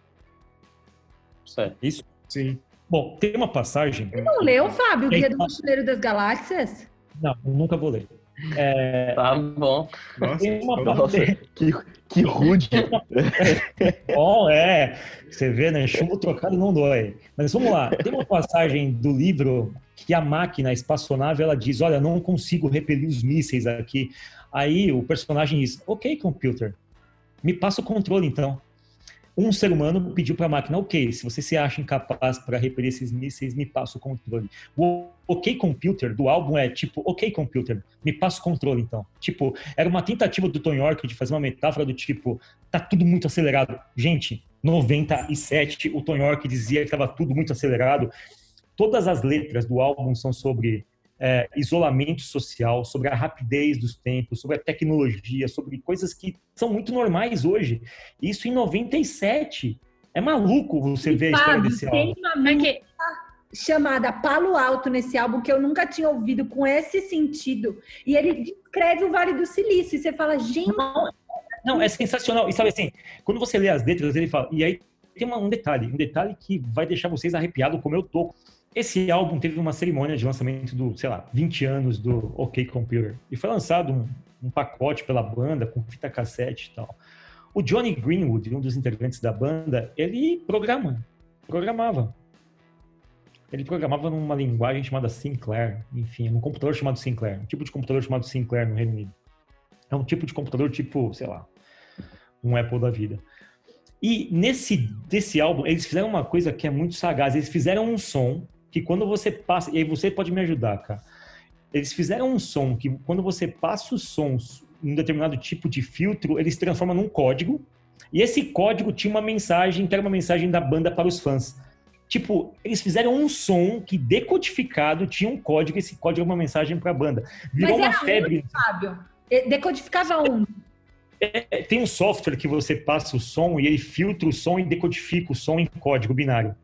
Certo. Isso. Sim. Bom, tem uma passagem. não leu, Fábio, o Guia do Mochileiro das Galáxias? Não, nunca vou ler. É, Tá bom. Nossa, tem uma Nossa, que, que rude. Bom, é. Você vê, né? Chumbo trocado não dói. Mas vamos lá. Tem uma passagem do livro que a máquina, a espaçonave, ela diz: Olha, não consigo repelir os mísseis aqui. Aí o personagem diz: Ok, computer, me passa o controle então. Um ser humano pediu para a máquina: Ok, se você se acha incapaz para repelir esses mísseis, me passa o controle. O Ok Computer do álbum é tipo: Ok, computer, me passa o controle então. Tipo, era uma tentativa do Tom York de fazer uma metáfora do tipo: tá tudo muito acelerado. Gente, 97, o Tom York dizia que estava tudo muito acelerado. Todas as letras do álbum são sobre é, isolamento social, sobre a rapidez dos tempos, sobre a tecnologia, sobre coisas que são muito normais hoje. Isso em 97. É maluco você ver a história Fábio, desse tem álbum. uma É música que chamada Palo Alto nesse álbum que eu nunca tinha ouvido com esse sentido. E ele descreve o Vale do Silício. E você fala, gente, Não, é sensacional. E sabe assim, quando você lê as letras, ele fala. E aí tem uma- um detalhe, um detalhe que vai deixar vocês arrepiados como eu tô. Esse álbum teve uma cerimônia de lançamento do, sei lá, 20 anos do OK Computer. E foi lançado um, um pacote pela banda com fita cassete e tal. O Johnny Greenwood, um dos integrantes da banda, ele programa, programava. Ele programava numa linguagem chamada Sinclair, enfim, num computador chamado Sinclair, um tipo de computador chamado Sinclair no Reino Unido. É um tipo de computador tipo, sei lá, um Apple da vida. E nesse desse álbum, eles fizeram uma coisa que é muito sagaz. Eles fizeram um som que quando você passa, e aí você pode me ajudar, cara. Eles fizeram um som que quando você passa os sons em um determinado tipo de filtro, eles transformam num código. E esse código tinha uma mensagem, que era uma mensagem da banda para os fãs. Tipo, eles fizeram um som que decodificado tinha um código, esse código é uma mensagem para a banda. Virou Mas uma era febre. Fábio, eh, decodificava um. É, tem um software que você passa o som e ele filtra o som e decodifica o som em código binário.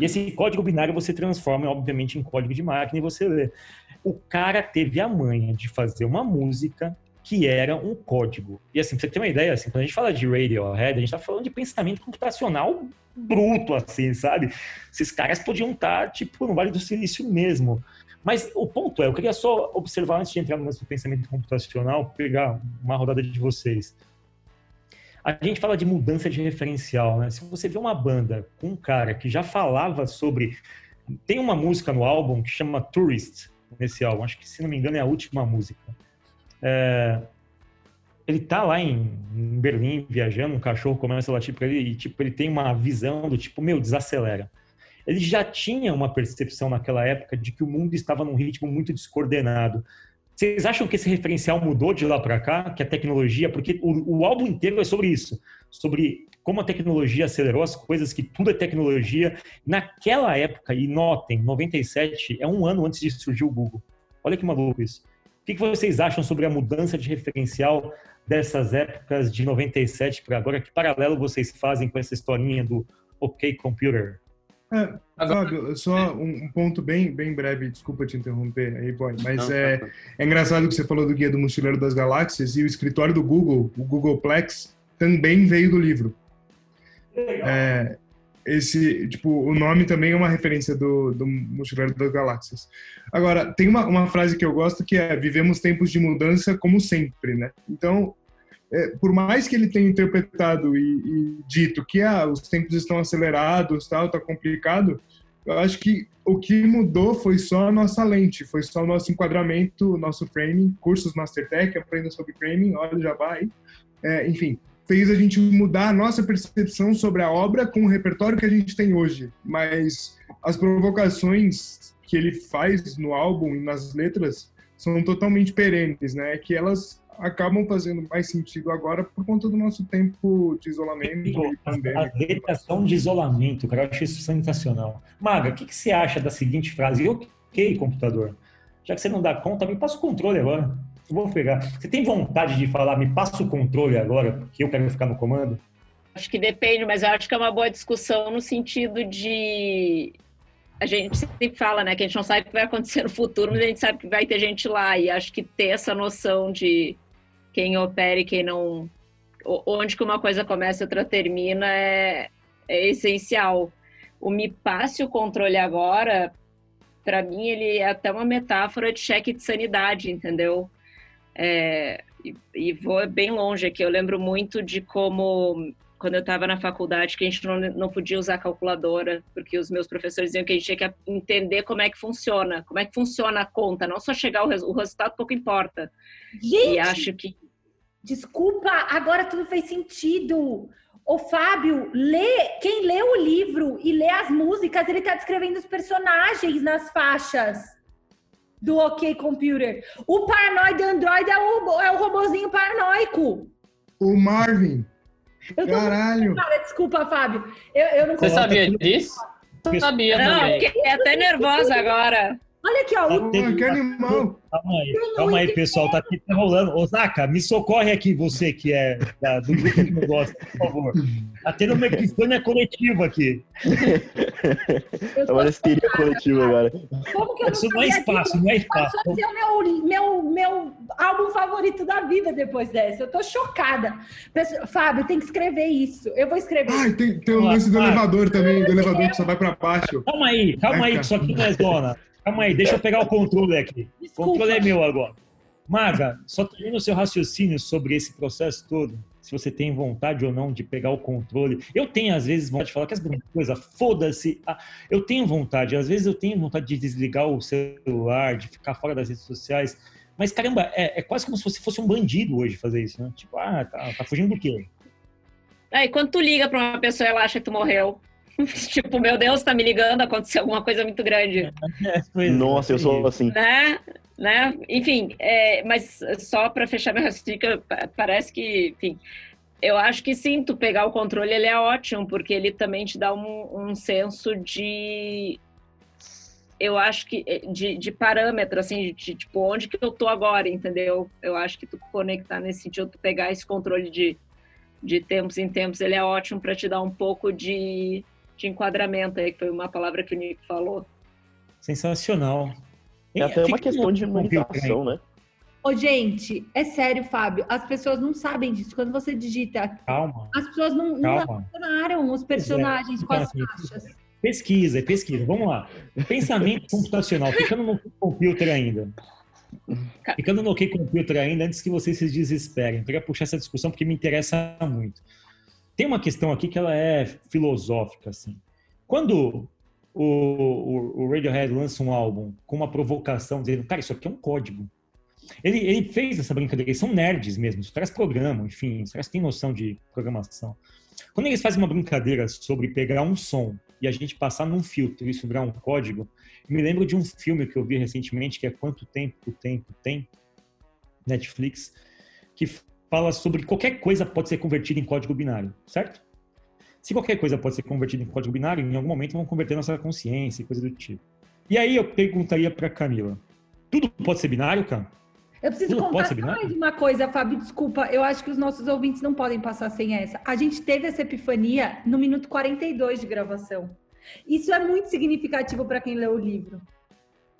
E esse código binário você transforma, obviamente, em código de máquina e você lê. O cara teve a manha de fazer uma música que era um código. E assim, pra você ter uma ideia, assim, quando a gente fala de Radiohead, a gente tá falando de pensamento computacional bruto, assim, sabe? Esses caras podiam estar, tipo, no Vale do Silício mesmo. Mas o ponto é, eu queria só observar antes de entrar no nosso pensamento computacional, pegar uma rodada de vocês. A gente fala de mudança de referencial, né? Se você vê uma banda com um cara que já falava sobre. Tem uma música no álbum que chama Tourist, nesse álbum, acho que se não me engano é a última música. É, Ele tá lá em, Berlim viajando, um cachorro começa a latir pra ele e tipo, ele tem uma visão do tipo, meu, desacelera ele já tinha uma percepção naquela época de que o mundo estava num ritmo muito descoordenado. Vocês acham que esse referencial mudou de lá para cá, que a tecnologia, porque o, o, álbum inteiro é sobre isso, sobre como a tecnologia acelerou as coisas, que tudo é tecnologia. Naquela época, e notem, 97 é um ano antes de surgir o Google. Olha que maluco isso. O que vocês acham sobre a mudança de referencial dessas épocas de 97 para agora? Que paralelo vocês fazem com essa historinha do OK Computer? É, Fábio, só um, ponto bem, bem breve, desculpa te interromper aí, boy, mas Não, é, tá é engraçado que você falou do Guia do Mochileiro das Galáxias e o escritório do Google, o Googleplex, também veio do livro. É, esse, tipo, o nome também é uma referência do, do Mochileiro das Galáxias. Agora, tem uma, uma frase que eu gosto que é: vivemos tempos de mudança como sempre, né? Então, é, por mais que ele tenha interpretado e, e dito que ah, os tempos estão acelerados, tal, tá complicado, eu acho que o que mudou foi só a nossa lente, foi só o nosso enquadramento, nosso framing, cursos Mastertech, aprenda sobre framing, olha já vai, é, enfim, fez a gente mudar a nossa percepção sobre a obra com o repertório que a gente tem hoje. Mas as provocações que ele faz no álbum e nas letras são totalmente perenes, né? Que elas acabam fazendo mais sentido agora por conta do nosso tempo de isolamento e pandemia. As letras são de isolamento, cara. Eu acho isso sensacional. Maga, o que, que você acha da seguinte frase? Ok, computador. Já que você não dá conta, me passa o controle agora. Eu vou pegar. Você tem vontade de falar, me passa o controle agora, porque eu quero ficar no comando? Acho que depende, mas eu acho que é uma boa discussão no sentido de. A gente sempre fala, né, que a gente não sabe o que vai acontecer no futuro, mas a gente sabe que vai ter gente lá. E acho que ter essa noção de quem opera e quem não. Onde que uma coisa começa e outra termina é, é essencial. O me passe o controle agora, para mim, ele é até uma metáfora de cheque de sanidade, entendeu? É, e, e, vou bem longe aqui. Eu lembro muito de como, quando eu estava na faculdade, que a gente não, não podia usar calculadora, porque os meus professores diziam que a gente tinha que entender como é que funciona, como é que funciona a conta, não só chegar ao res, o resultado, pouco importa. Gente, e acho que. Desculpa, agora tudo fez sentido. O Fábio, lê, quem lê o livro e lê as músicas, ele está descrevendo os personagens nas faixas do OK Computer. O paranoide Android é o, é o robozinho paranoico. O Marvin. Eu tô Caralho. Cara, desculpa, Fábio. Eu, eu não Você sabia disso? Eu sabia não, também. Fiquei até nervosa agora. Olha aqui, ó. Tá o... que animal. Calma aí, calma aí, pessoal. Tá aqui tá rolando. Osaka, me socorre aqui, você que é da, do grupo que não gosta, por favor. Tá tendo uma epifânia coletiva aqui. É uma histeria coletiva agora. Como que eu Isso não é espaço, não é espaço. Passou a ser o meu, meu, meu álbum favorito da vida depois dessa. Eu tô chocada. Fábio, tem que escrever isso. Eu vou escrever. Ai, tem, tem o lance do elevador também, do elevador que só vai pra baixo. Calma aí, calma aí, que isso aqui não é zona. Calma aí, deixa eu pegar o controle aqui. Desculpa. O controle é meu agora. Maga, só termina o seu raciocínio sobre esse processo todo. Se você tem vontade ou não de pegar o controle. Eu tenho, às vezes, vontade de falar que essa coisa, foda-se. Ah, eu tenho vontade, às vezes eu tenho vontade de desligar o celular, de ficar fora das redes sociais. Mas, caramba, é, é quase como se você fosse um bandido hoje fazer isso, né? Tipo, ah, tá, tá fugindo do quê? Aí, quando tu liga pra uma pessoa, ela acha que tu morreu. tipo, meu Deus, tá me ligando, aconteceu alguma coisa muito grande. É, Nossa, eu sou assim. Né? né? Enfim, é, mas só para fechar meu raciocínio, parece que, enfim, eu acho que sim, tu pegar o controle ele é ótimo, porque ele também te dá um, um senso de eu acho que de, de parâmetro, assim, de, tipo, onde que eu tô agora, entendeu? Eu acho que tu conectar nesse sentido, tu pegar esse controle de, de tempos em tempos, ele é ótimo para te dar um pouco de, de enquadramento aí, que foi uma palavra que o Nico falou. Sensacional. É até uma questão de imunização, né? Ô, gente, é sério, Fábio. As pessoas não sabem disso. Quando você digita. Calma. As pessoas não, não relacionaram os personagens é. com as faixas. Pesquisa, pesquisa. Vamos lá. Pensamento computacional. Ficando no computer ainda. Ficando no OK Computer ainda, antes que vocês se desesperem. Eu queria puxar essa discussão porque me interessa muito. Tem uma questão aqui que ela é filosófica, assim. Quando o, o, o Radiohead lança um álbum com uma provocação, dizendo, cara, isso aqui é um código. Ele, ele fez essa brincadeira, eles são nerds mesmo, os caras programam, enfim, os caras têm noção de programação. Quando eles fazem uma brincadeira sobre pegar um som e a gente passar num filtro e virar um código, me lembro de um filme que eu vi recentemente, que é Quanto Tempo o Tempo Tem, Netflix, que fala sobre qualquer coisa pode ser convertida em código binário, certo? Se qualquer coisa pode ser convertida em código binário, em algum momento vão converter nossa consciência e coisa do tipo. E aí eu perguntaria para Camila: tudo pode ser binário, cara? Eu preciso Tudo contar mais uma coisa, Fábio, desculpa. Eu acho que os nossos ouvintes não podem passar sem essa. A gente teve essa epifania no minuto 42 de gravação. Isso é muito significativo para quem leu o livro.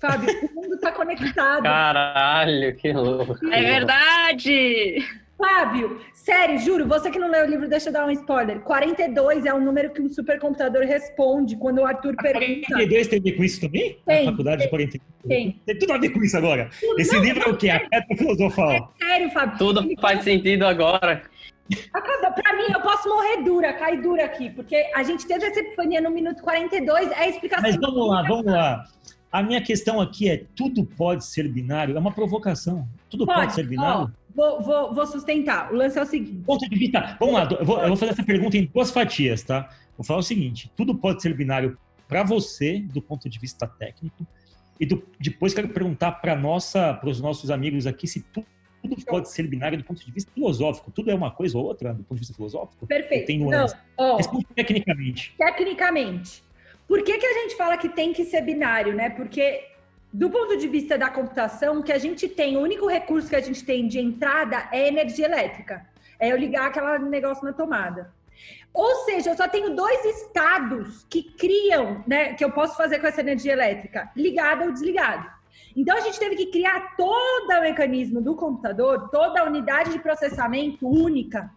Fábio, o mundo está conectado. Caralho, que louco. É verdade! Fábio, sério, juro, você que não leu o livro, deixa eu dar um spoiler. 42 é o número que um supercomputador responde quando o Arthur pergunta. 42 tem a ver com isso também? Tem, Na faculdade de 42. tem. Tem tudo a ver com isso agora. Esse Não, livro é o quê? A pedra filosofal. Sério, Fábio. Tudo faz sentido agora. Acaba, pra mim, eu posso morrer dura, cair dura aqui, porque a gente teve essa epifania no minuto 42, é a explicação. Mas vamos lá, vamos lá. A minha questão aqui é: tudo pode ser binário? É uma provocação. Tudo pode, Pode, ser binário? ó, vou, vou, vou sustentar. O lance é o seguinte. Ponto de vista. Vamos lá, eu vou, eu vou fazer essa pergunta em duas fatias, tá? Vou falar o seguinte: tudo pode ser binário para você, do ponto de vista técnico, e do- depois quero perguntar para nossa, para os nossos amigos aqui se tu- tudo pode ser binário do ponto de vista filosófico. Tudo é uma coisa ou outra do ponto de vista filosófico? Perfeito. Tem Não, ó, Responde tecnicamente. tecnicamente. Por que, que a gente fala que tem que ser binário, né? Porque, do ponto de vista da computação, o que a gente tem, o único recurso que a gente tem de entrada é energia elétrica. É eu ligar aquele negócio na tomada. Ou seja, eu só tenho dois estados que criam, né? Que eu posso fazer com essa energia elétrica, ligado ou desligado. Então a gente teve que criar todo o mecanismo do computador, toda a unidade de processamento única,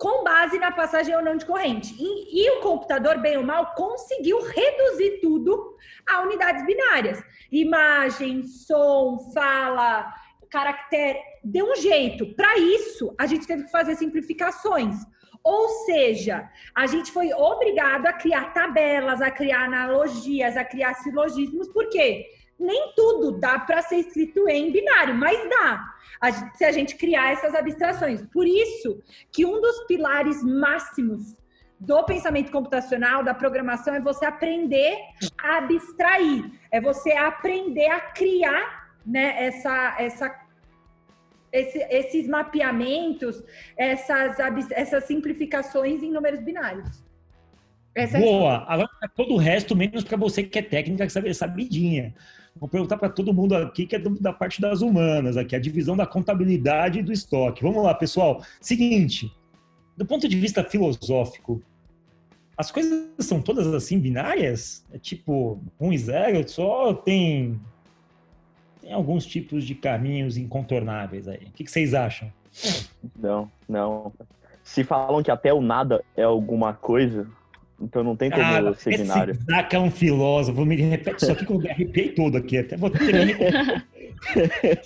com base na passagem ou não de corrente. E, e o computador, bem ou mal, conseguiu reduzir tudo a unidades binárias. Imagem, som, fala, caractere. Deu um jeito. Para isso, a gente teve que fazer simplificações. Ou seja, a gente foi obrigado a criar tabelas, a criar analogias, a criar silogismos, por quê? Nem tudo dá para ser escrito em binário, mas dá a gente- se a gente criar essas abstrações. Por isso que um dos pilares máximos do pensamento computacional, da programação, é você aprender a abstrair, é você aprender a criar né, essa, essa, esse- esses mapeamentos, essas, essas simplificações em números binários. Essa é Boa. Agora, pra todo o resto, menos para você que é técnica, que sabe sabidinha. Vou perguntar para todo mundo aqui que é da parte das humanas, aqui, a divisão da contabilidade e do estoque. Vamos lá, pessoal. Seguinte, do ponto de vista filosófico, as coisas são todas assim binárias? É tipo, um e zero, só tem, tem alguns tipos de caminhos incontornáveis aí. O que, que vocês acham? Não, não. Se falam que até o nada é alguma coisa, então não tem como Ah, ser esse binário. Zaca é um filósofo. Me repete isso aqui que eu arrepiei todo aqui. Até vou ter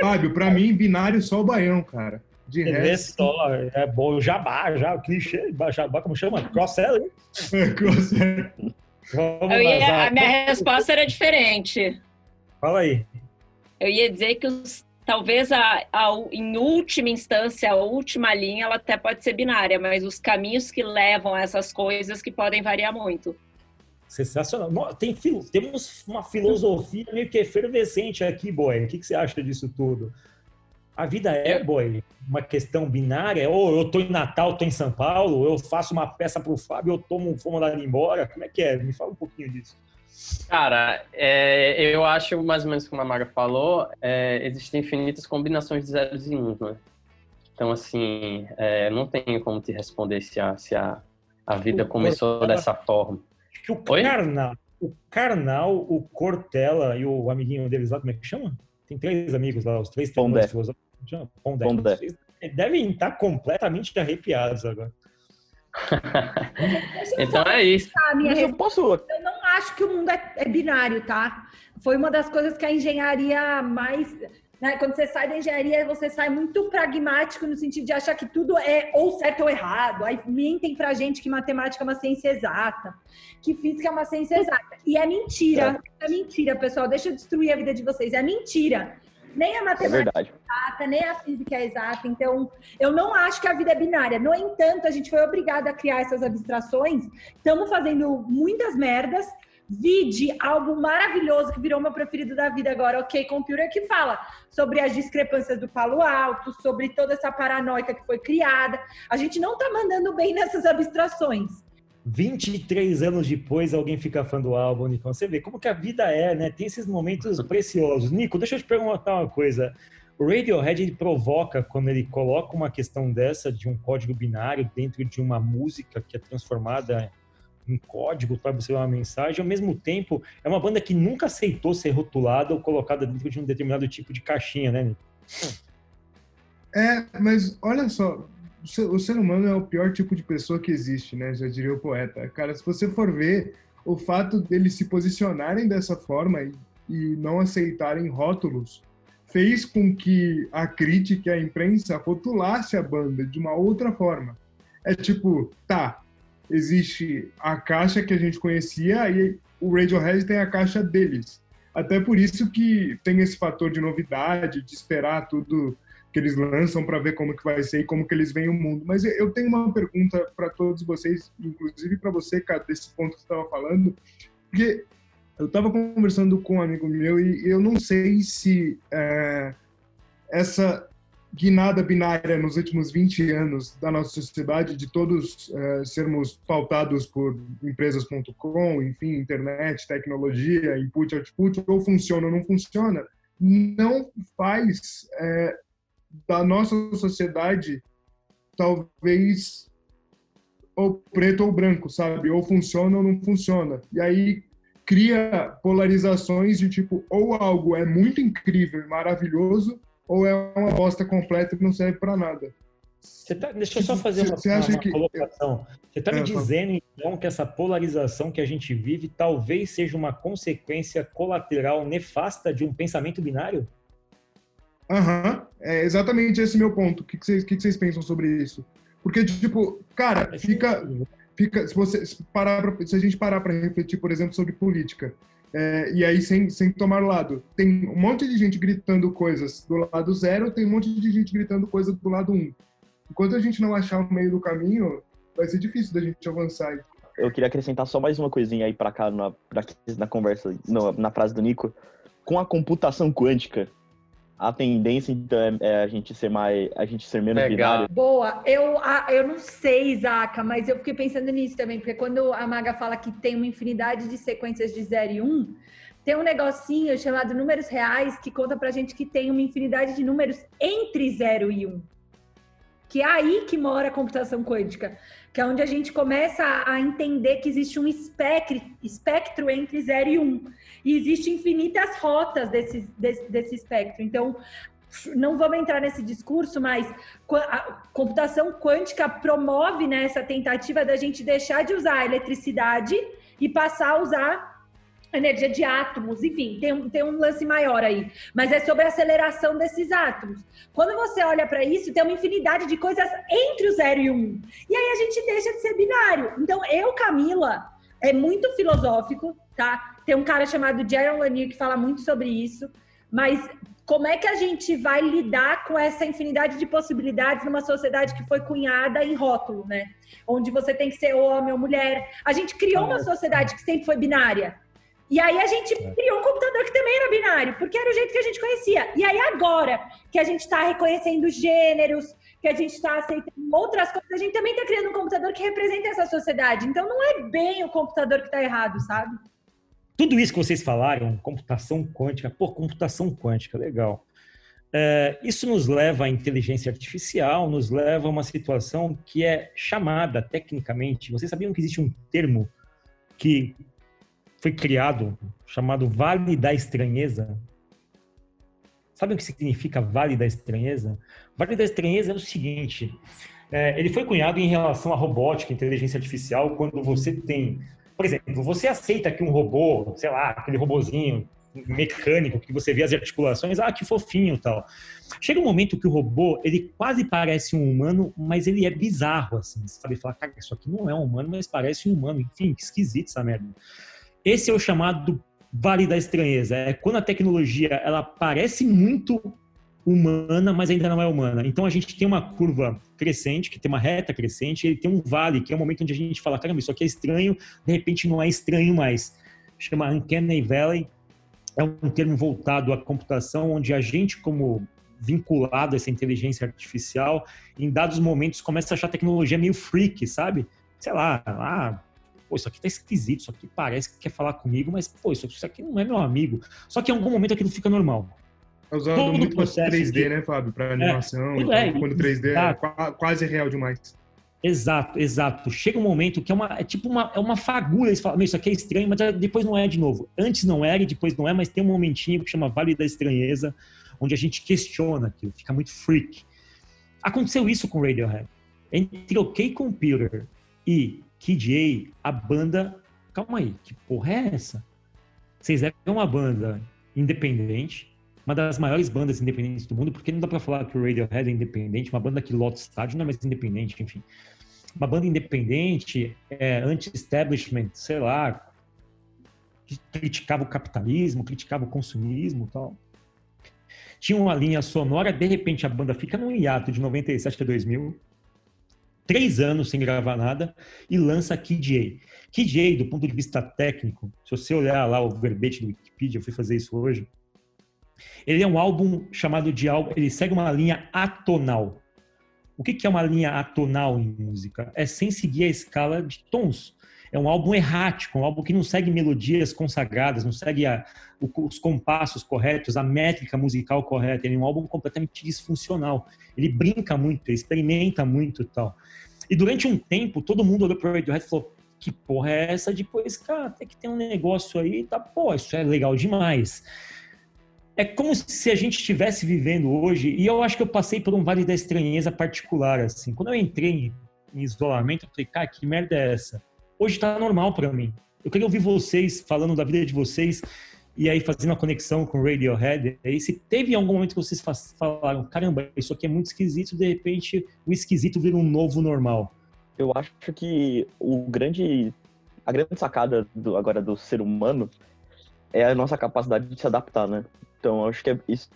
Fábio, pra mim, binário só o baião, cara. De É resto, só, é bom, o jabá, já, o clichê, jabá, como chama? Cross-seller. Cross- Vamos Eu ia- lá, a minha resposta era diferente. Fala aí. Eu ia dizer que os- talvez a, a- em última instância, a última linha, ela até pode ser binária, mas os caminhos que levam a essas coisas que podem variar muito. Sensacional. Tem, temos uma filosofia meio que efervescente aqui, boy. O que, que você acha disso tudo? A vida é, boy, uma questão binária. Ou eu tô em Natal, tô em São Paulo, eu faço uma peça pro Fábio, eu tomo um fumo mandado embora. Como é que é? Me fala um pouquinho disso. Cara, é, eu acho mais ou menos como a Mara falou, é, existem infinitas combinações de zeros e uns, né? Então, assim, é, não tenho como te responder se a, se a, a vida começou dessa forma. Acho que o Oi? Karnal, o Karnal, o Cortella e o amiguinho deles lá, como é que chama? Tem três amigos lá, os três Pondé. filosóficos. Chama? Pondé. Pondé. Devem estar completamente arrepiados agora. Então é isso. Mas eu posso. Eu não acho que o mundo é, é binário, tá? Foi uma das coisas que a engenharia mais. né, Quando você sai da engenharia, você sai muito pragmático no sentido de achar que tudo é ou certo ou errado. Aí mentem pra gente que matemática é uma ciência exata, que física é uma ciência exata. E é mentira. É, mentira, pessoal. Deixa eu destruir a vida de vocês. É mentira. Nem a É matemática verdade. exata, nem a física é exata. Então, eu não acho que a vida é binária. No entanto, a gente foi obrigado a criar essas abstrações. Estamos fazendo muitas merdas, Vide álbum maravilhoso que virou meu preferido da vida agora, OK Computer, que fala sobre as discrepâncias do Palo Alto, sobre toda essa paranoica que foi criada. A gente não tá mandando bem nessas abstrações. 23 anos depois, alguém fica fã do álbum, Nico. Você vê como que a vida é, né? Tem esses momentos preciosos. Nico, deixa eu te perguntar uma coisa. O Radiohead ele provoca quando ele coloca uma questão dessa de um código binário dentro de uma música que é transformada em código para você uma mensagem. Ao mesmo tempo, é uma banda que nunca aceitou ser rotulada ou colocada dentro de um determinado tipo de caixinha, né, Nico? É, mas olha só, o ser humano é o pior tipo de pessoa que existe, né? Já diria o poeta. Cara, se você for ver o fato deles se posicionarem dessa forma e, e não aceitarem rótulos, fez com que a crítica e a imprensa rotulasse a banda de uma outra forma. É tipo, tá, existe a caixa que a gente conhecia e o Radiohead tem a caixa deles. Até por isso que tem esse fator de novidade, de esperar tudo que eles lançam para ver como que vai ser e como que eles veem o mundo. Mas eu tenho uma pergunta para todos vocês, inclusive para você, cara, desse ponto que estava falando, porque eu estava conversando com um amigo meu e eu não sei se é, essa guinada binária nos últimos 20 anos da nossa sociedade, de todos é, sermos pautados por empresas.com, enfim, internet, tecnologia, input, output, ou funciona ou não funciona, não faz é, da nossa sociedade, talvez ou preto ou branco, sabe? Ou funciona ou não funciona. E aí cria polarizações de tipo, ou algo é muito incrível e maravilhoso, ou é uma bosta completa e não serve para nada. Tá, deixa eu só fazer uma, uma, uma que... colocação. Você está me é, dizendo, então, que essa polarização que a gente vive talvez seja uma consequência colateral nefasta de um pensamento binário? Aham, uhum. é exatamente esse meu ponto. O que, vocês, que, que pensam sobre isso? Porque, tipo, cara, fica, fica se, você, se, parar pra, se a gente parar para refletir, por exemplo, sobre política, é, e aí sem, sem tomar lado, tem um monte de gente gritando coisas do lado zero, tem um monte de gente gritando coisas do lado um. Enquanto a gente não achar o meio do caminho, vai ser difícil da gente avançar. Eu queria acrescentar só mais uma coisinha aí para cá, na, pra, na conversa, no, na frase do Nico. Com a computação quântica, a tendência então é, é, a gente ser mais a gente ser menos Legal. binário. Boa. Eu eu não sei, Zaca, mas eu fiquei pensando nisso também, porque quando a Maga fala que tem uma infinidade de sequências de 0 e 1, um, tem um negocinho chamado números reais que conta pra gente que tem uma infinidade de números entre 0 e 1. Um, que é aí que mora a computação quântica, que é onde a gente começa a entender que existe um espectro, espectro entre 0 e 1. Um, e existem infinitas rotas desse, desse, desse espectro. Então, não vamos entrar nesse discurso, mas a computação quântica promove né, essa tentativa da gente deixar de usar a eletricidade e passar a usar energia de átomos, enfim, tem um, tem um lance maior aí. Mas é sobre a aceleração desses átomos. Quando você olha para isso, tem uma infinidade de coisas entre o zero e um. E aí a gente deixa de ser binário. Então, eu, Camila, é muito filosófico, tá? Tem um cara chamado Jaron Lanier que fala muito sobre isso. Mas como é que a gente vai lidar com essa infinidade de possibilidades numa sociedade que foi cunhada em rótulo, né? Onde você tem que ser homem ou mulher. A gente criou uma sociedade que sempre foi binária. E aí a gente é. criou um computador que também era binário, porque era o jeito que a gente conhecia. E aí agora que a gente está reconhecendo gêneros, que a gente está aceitando outras coisas, a gente também está criando um computador que representa essa sociedade. Então não é bem o computador que está errado, sabe? Tudo isso que vocês falaram, computação quântica, pô, computação quântica, legal. É, isso nos leva à inteligência artificial, nos leva a uma situação que é chamada tecnicamente. Vocês sabiam que existe um termo que foi criado chamado Vale da Estranheza. Sabe o que significa Vale da Estranheza? Vale da Estranheza é o seguinte: é, ele foi cunhado em relação à robótica, inteligência artificial, quando você tem, por exemplo, você aceita que um robô, sei lá, aquele robozinho mecânico que você vê as articulações, ah, que fofinho tal. Chega um momento que o robô, ele quase parece um humano, mas ele é bizarro, assim, sabe? Falar, cara, isso aqui não é um humano, mas parece um humano. Enfim, que esquisito essa merda. Esse é o chamado vale da estranheza. É quando a tecnologia ela parece muito humana, mas ainda não é humana. Então a gente tem uma curva crescente, que tem uma reta crescente, e tem um vale, que é o momento onde a gente fala, caramba, isso aqui é estranho, de repente não é estranho mais. chama Uncanny Valley. É um termo voltado à computação, onde a gente, como vinculado a essa inteligência artificial, em dados momentos começa a achar a tecnologia meio freak, sabe? Sei lá, ah, pô, isso aqui tá esquisito, isso aqui parece que quer falar comigo, mas, pô, isso aqui não é meu amigo. Só que em algum momento aquilo fica normal. É usado Todo muito para 3D, de... né, Fábio? Para é, animação. É, então, é, quando 3D é quase real demais. Exato, exato. Chega um momento que é, uma, é tipo uma, é uma fagulha. Eles falam, isso aqui é estranho, mas depois não é de novo. Antes não era e depois não é, mas tem um momentinho que chama Vale da Estranheza, onde a gente questiona aquilo, fica muito freak. Aconteceu isso com Radiohead. Entre OK Computer e KJ, a banda. Calma aí, que porra é essa? Vocês eram uma banda independente, uma das maiores bandas independentes do mundo, porque não dá para falar que o Radiohead é independente, uma banda que lota estádio não é mais independente, enfim. Uma banda independente, é, anti-establishment, sei lá, que criticava o capitalismo, criticava o consumismo tal. Tinha uma linha sonora, de repente a banda fica num hiato de 97 a 2000, três anos sem gravar nada, e lança Kid A. Kid A, do ponto de vista técnico, se você olhar lá o verbete do Wikipedia, eu fui fazer isso hoje, ele é um álbum chamado de álbum, ele segue uma linha atonal. O que é uma linha atonal em música? É sem seguir a escala de tons. É um álbum errático, um álbum que não segue melodias consagradas, não segue a, os compassos corretos, a métrica musical correta. Ele é um álbum completamente disfuncional. Ele brinca muito, ele experimenta muito e tal. E durante um tempo, todo mundo olhou para o Radiohead e falou: que porra é essa? Depois, cara, tem que ter um negócio aí, tá, pô, isso é legal demais é como se a gente estivesse vivendo hoje, e eu acho que eu passei por um vale da estranheza particular, assim. Quando eu entrei em isolamento, eu falei, cara, que merda é essa? Hoje tá normal para mim. Eu queria ouvir vocês falando da vida de vocês e aí fazendo a conexão com o Radiohead. Aí se teve algum momento que vocês falaram, caramba, isso aqui é muito esquisito, de repente o esquisito vira um novo normal. Eu acho que o grande a grande sacada do, agora do ser humano é a nossa capacidade de se adaptar, né? Então, acho que é isso,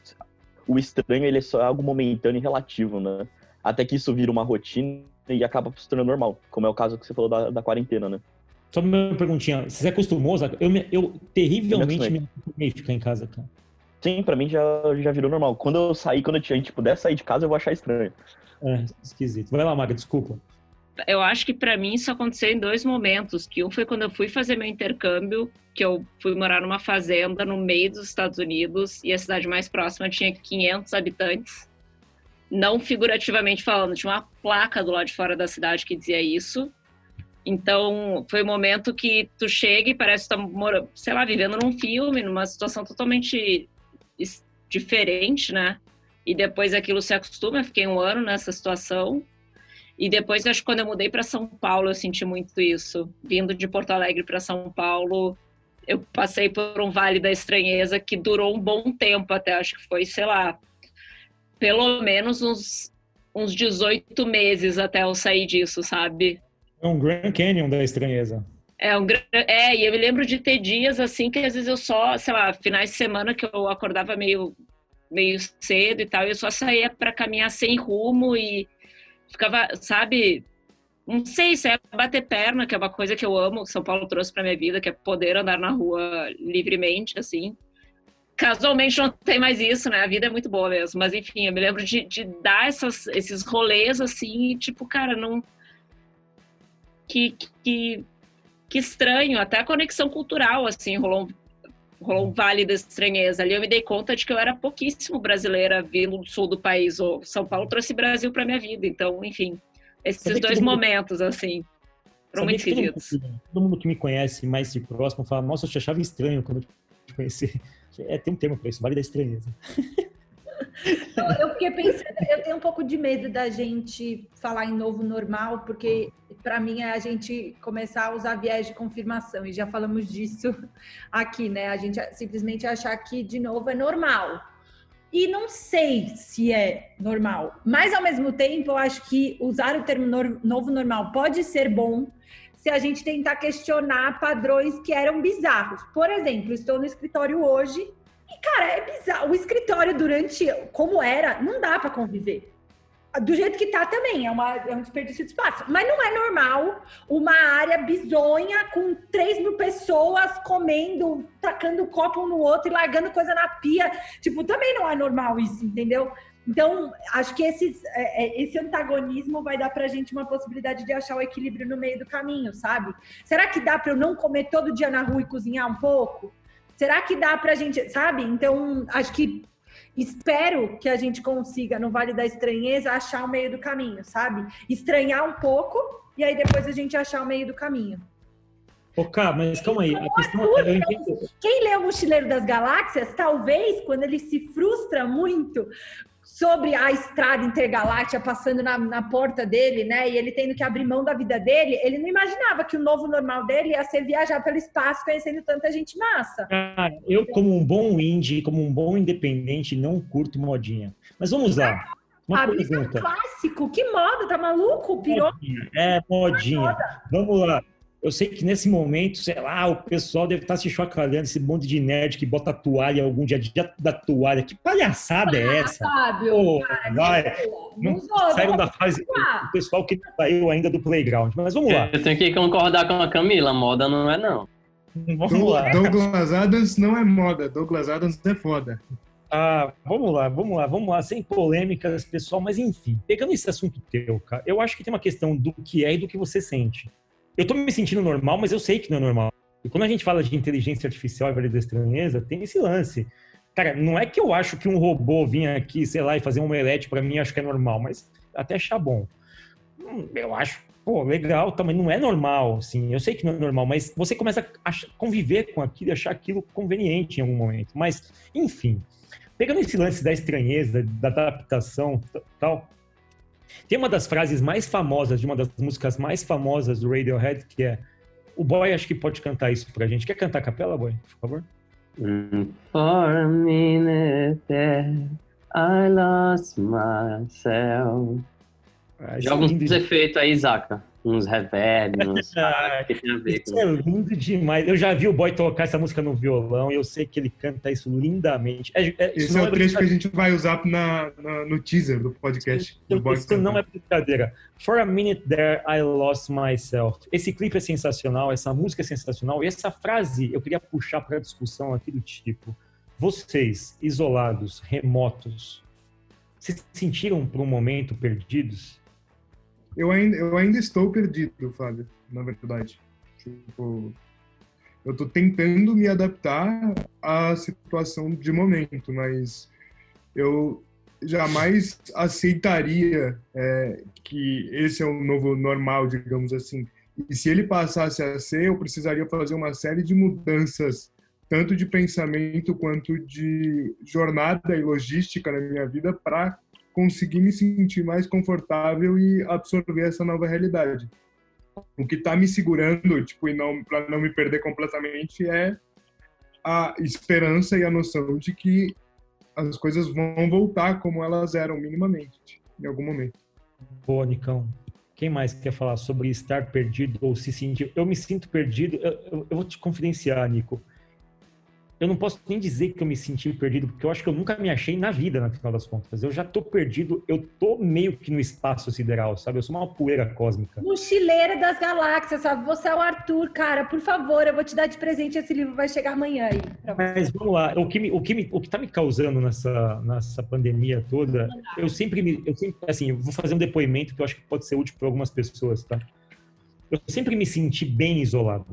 o estranho ele é só algo momentâneo e relativo, né? Até que isso vira uma rotina e acaba se tornando normal, como é o caso que você falou da, da quarentena, né? Só uma perguntinha, você acostumou? Eu, me, eu terrivelmente me acostumei ficar em casa, cara. Sim, pra mim já, já virou normal. Quando eu sair, quando a gente puder sair de casa, eu vou achar estranho. É, esquisito. Vai lá, Maga, desculpa eu acho que para mim isso aconteceu em dois momentos. Que um foi quando eu fui fazer meu intercâmbio, que eu fui morar numa fazenda no meio dos Estados Unidos e a cidade mais próxima tinha 500 habitantes. Não figurativamente falando, tinha uma placa do lado de fora da cidade que dizia isso. Então, foi um momento que tu chega e parece que tá, sei lá, vivendo num filme, numa situação totalmente diferente, né? E depois aquilo se acostuma, eu fiquei um ano nessa situação e depois, acho que quando eu mudei para São Paulo, eu senti muito isso. Vindo de Porto Alegre para São Paulo, eu passei por um vale da estranheza que durou um bom tempo até, acho que foi, sei lá, pelo menos uns, uns 18 meses até eu sair disso, sabe? É um Grand Canyon da estranheza. É, um, é, e eu me lembro de ter dias assim que às vezes eu só, sei lá, finais de semana que eu acordava meio, meio cedo e tal, eu só saía para caminhar sem rumo e ficava, sabe, não sei se é bater perna, que é uma coisa que eu amo, que São Paulo trouxe para minha vida, que é poder andar na rua livremente, assim. Casualmente não tem mais isso, né? A vida é muito boa mesmo. Mas enfim, eu me lembro de, de dar essas, esses rolês assim, e, tipo, cara, não. Que, que, que estranho, até a conexão cultural, assim, rolou rolou um vale da estranheza. Ali eu me dei conta de que eu era pouquíssimo brasileira vindo do sul do país. O São Paulo trouxe Brasil para minha vida. Então, enfim, esses dois momentos, mundo... assim, foram muito esquisitos. Todo, todo mundo que me conhece mais de próximo fala, nossa, eu te achava estranho quando eu te conheci. É, tem um termo para isso, vale da estranheza. eu fiquei pensando, eu tenho um pouco de medo da gente falar em novo normal, porque para mim é a gente começar a usar viés de confirmação, e já falamos disso aqui, né? A gente simplesmente achar que de novo é normal. E não sei se é normal, mas ao mesmo tempo eu acho que usar o termo novo normal pode ser bom se a gente tentar questionar padrões que eram bizarros. Por exemplo, estou no escritório hoje e, cara, é bizarro. O escritório, durante como era, não dá para conviver. do jeito que tá também, é, uma, é um desperdício de espaço. Mas não é normal uma área bizonha com 3 mil pessoas comendo, tacando copo um no outro e largando coisa na pia. Tipo, também não é normal isso, entendeu? Então, acho que esses, é, é, esse antagonismo vai dar pra gente uma possibilidade de achar o equilíbrio no meio do caminho, sabe? Será que dá para eu não comer todo dia na rua e cozinhar um pouco? Será que dá pra gente, sabe? Então, acho que espero que a gente consiga, no Vale da Estranheza, achar o meio do caminho, sabe? Estranhar um pouco e aí depois a gente achar o meio do caminho. Ô, cá, mas calma aí. A questão, eu Quem lê o Mochileiro das Galáxias, talvez, quando ele se frustra muito sobre a estrada intergaláctica passando na, na, porta dele, né? E ele tendo que abrir mão da vida dele, ele não imaginava que o novo normal dele ia ser viajar pelo espaço conhecendo tanta gente massa. Cara, eu, como um bom indie, como um bom independente, não curto modinha. Mas vamos lá. Uma ah, pergunta. Isso é um clássico. Que moda, tá maluco? Pirou? É, modinha. Vamos lá. Eu sei que nesse momento, sei lá, o pessoal deve estar se chocalhando, esse monte de nerd que bota toalha algum dia, dia da toalha. Que palhaçada é essa? Fábio, oh, vai. Não, não da fase. O pessoal que não saiu ainda do playground. Mas vamos lá. Eu tenho que concordar com a Camila, moda não é não. Vamos lá. Douglas Adams não é moda, Douglas Adams é foda. Ah, vamos lá, vamos lá, vamos lá, sem polêmicas, pessoal, mas enfim, pegando esse assunto teu, cara, eu acho que tem uma questão do que é e do que você sente eu tô me sentindo normal, mas eu sei que não é normal. E quando a gente fala de inteligência artificial e da estranheza, tem esse lance. Cara, não é que eu acho que um robô vinha aqui, sei lá, e fazer um omelete para mim, acho que é normal, mas até achar bom. Hum, eu acho, pô, legal, tá, mas não é normal, assim. Eu sei que não é normal, mas você começa a conviver com aquilo e achar aquilo conveniente em algum momento. Mas, enfim, pegando esse lance da estranheza, da adaptação tal, tem uma das frases mais famosas, de uma das músicas mais famosas do Radiohead, que é. O boy acho que pode cantar isso pra gente. Quer cantar a capela, boy, por favor? For a minute there, I lost myself. Ah, Joga uns efeitos aí, Zaca uns reverb, uns que tem a ver isso com... é lindo demais. Eu já vi o boy tocar essa música no violão e eu sei que ele canta isso lindamente. É, é, Esse é o é trecho que a gente vai usar na, na, no teaser do podcast. Isso, do isso não é brincadeira. For a minute there, I lost myself. Esse clipe é sensacional, essa música é sensacional e essa frase eu queria puxar para a discussão aqui do tipo: vocês, isolados, remotos, se sentiram por um momento perdidos? Eu ainda, eu ainda estou perdido, Fábio, na verdade. Tipo, eu estou tentando me adaptar à situação de momento, mas eu jamais aceitaria é, que esse é o novo normal, digamos assim. E se ele passasse a ser, eu precisaria fazer uma série de mudanças, tanto de pensamento quanto de jornada e logística na minha vida, para conseguir me sentir mais confortável e absorver essa nova realidade. O que está me segurando, tipo, não para não me perder completamente é a esperança e a noção de que as coisas vão voltar como elas eram minimamente em algum momento. Boa, Nicão. Quem mais quer falar sobre estar perdido ou se sentir? Eu me sinto perdido. Eu, eu, eu vou te confidenciar, Nico eu não posso nem dizer que eu me senti perdido, porque eu acho que eu nunca me achei na vida, no final das contas. Eu já tô perdido, eu tô meio que no espaço sideral, sabe? Eu sou uma poeira cósmica. Mochileira das galáxias, sabe? Você é o Arthur, cara. Por favor, eu vou te dar de presente esse livro, vai chegar amanhã aí. Mas vamos lá, o que, me, o, que me, o que tá me causando nessa, nessa pandemia toda, eu sempre me. Eu sempre, assim, eu vou fazer um depoimento que eu acho que pode ser útil para algumas pessoas, tá? Eu sempre me senti bem isolado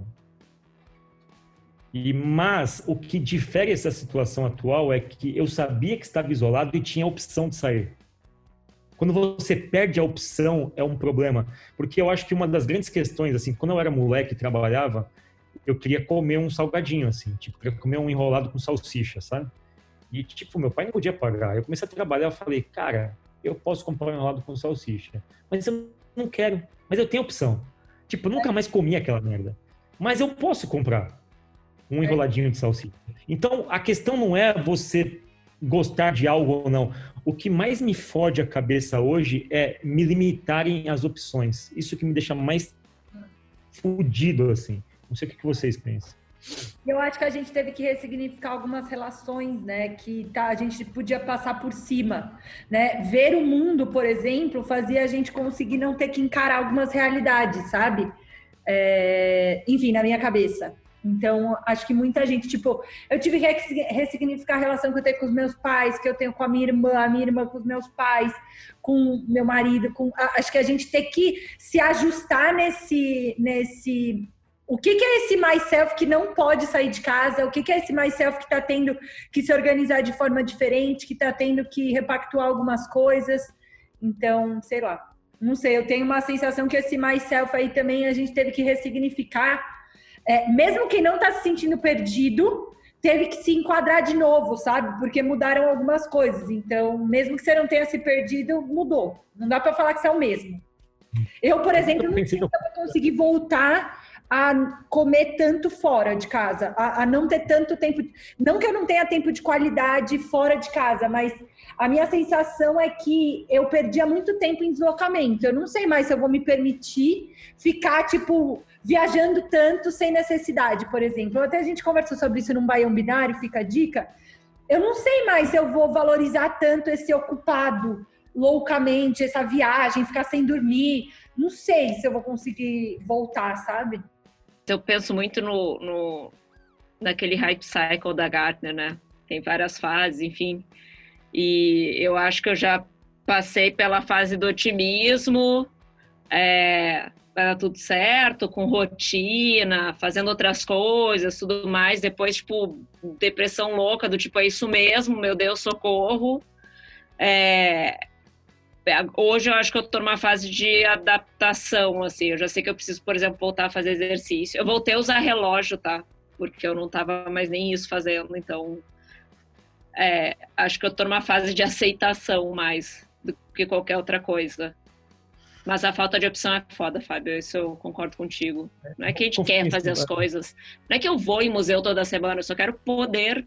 e, mas o que difere essa situação atual é que eu sabia que estava isolado e tinha a opção de sair. Quando você perde a opção, é um problema. Porque eu acho que uma das grandes questões, assim, quando eu era moleque e trabalhava, eu queria comer um salgadinho, assim, tipo, queria comer um enrolado com salsicha, sabe? E, tipo, meu pai não podia pagar. Eu comecei a trabalhar, eu falei, cara, eu posso comprar um enrolado com salsicha, mas eu não quero, mas eu tenho opção. Tipo, eu nunca mais comi aquela merda. Mas eu posso comprar um enroladinho de salsicha. Então, a questão não é você gostar de algo ou não. O que mais me fode a cabeça hoje é me limitarem as opções. Isso que me deixa mais fudido, assim. Não sei o que vocês pensam. Eu acho que a gente teve que ressignificar algumas relações, né? Que tá, a gente podia passar por cima, né? Ver o mundo, por exemplo, fazia a gente conseguir não ter que encarar algumas realidades, sabe? É, enfim, na minha cabeça. Então, acho que muita gente, tipo, eu tive que ressignificar a relação que eu tenho com os meus pais, que eu tenho com a minha irmã, a minha irmã com os meus pais, com meu marido, com acho que a gente tem que se ajustar nesse nesse o que, que, é esse myself que não pode sair de casa? O que, que é esse myself que está tendo que se organizar de forma diferente, que está tendo que repactuar algumas coisas? Então, sei lá, não sei, eu tenho uma sensação que esse myself aí também a gente teve que ressignificar é, mesmo quem não está se sentindo perdido, teve que se enquadrar de novo, sabe? Porque mudaram algumas coisas. Então, mesmo que você não tenha se perdido, mudou. Não dá para falar que você é o mesmo. Eu, por exemplo, não conseguir voltar a comer tanto fora de casa, a, a, não ter tanto tempo. Não que eu não tenha tempo de qualidade fora de casa, mas a minha sensação é que eu perdia muito tempo em deslocamento. Eu não sei mais se eu vou me permitir ficar, tipo, viajando tanto sem necessidade, por exemplo. Até a gente conversou sobre isso num Baião Binário, fica a dica. Eu não sei mais se eu vou valorizar tanto esse ocupado loucamente, essa viagem, ficar sem dormir. Não sei se eu vou conseguir voltar, sabe? Eu penso muito no, no naquele hype cycle da Gartner, né? Tem várias fases, enfim. E eu acho que eu já passei pela fase do otimismo, é, era tudo certo, com rotina, fazendo outras coisas, tudo mais. Depois, tipo, depressão louca, do tipo, é isso mesmo, meu Deus, socorro. É... Hoje eu acho que eu tô numa fase de adaptação, assim. Eu já sei que eu preciso, por exemplo, voltar a fazer exercício. Eu voltei a usar relógio, tá? Porque eu não tava mais nem isso fazendo, então. É, acho que eu tô numa fase de aceitação mais do que qualquer outra coisa. Mas a falta de opção é foda, Fábio. Isso eu concordo contigo. Não é que a gente quer fazer as coisas. Não é que eu vou em museu toda semana, eu só quero poder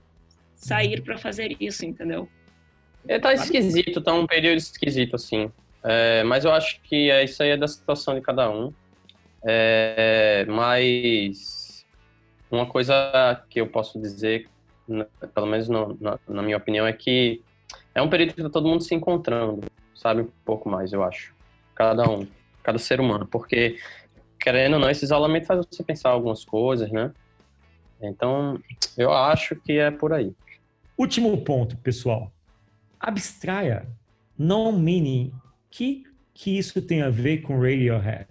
sair para fazer isso, entendeu? É, tá esquisito, tá um período esquisito, assim. É, mas eu acho que é, isso aí é da situação de cada um. É, mas uma coisa que eu posso dizer, pelo menos no, na, na minha opinião, é que é um período que tá todo mundo se encontrando, sabe? Um pouco mais, eu acho cada um, cada ser humano, porque querendo ou não, esse isolamento faz você pensar algumas coisas, né? Então, eu acho que é por aí. Último ponto, pessoal. Abstraia, não meaning. Que que isso tem a ver com Radiohead?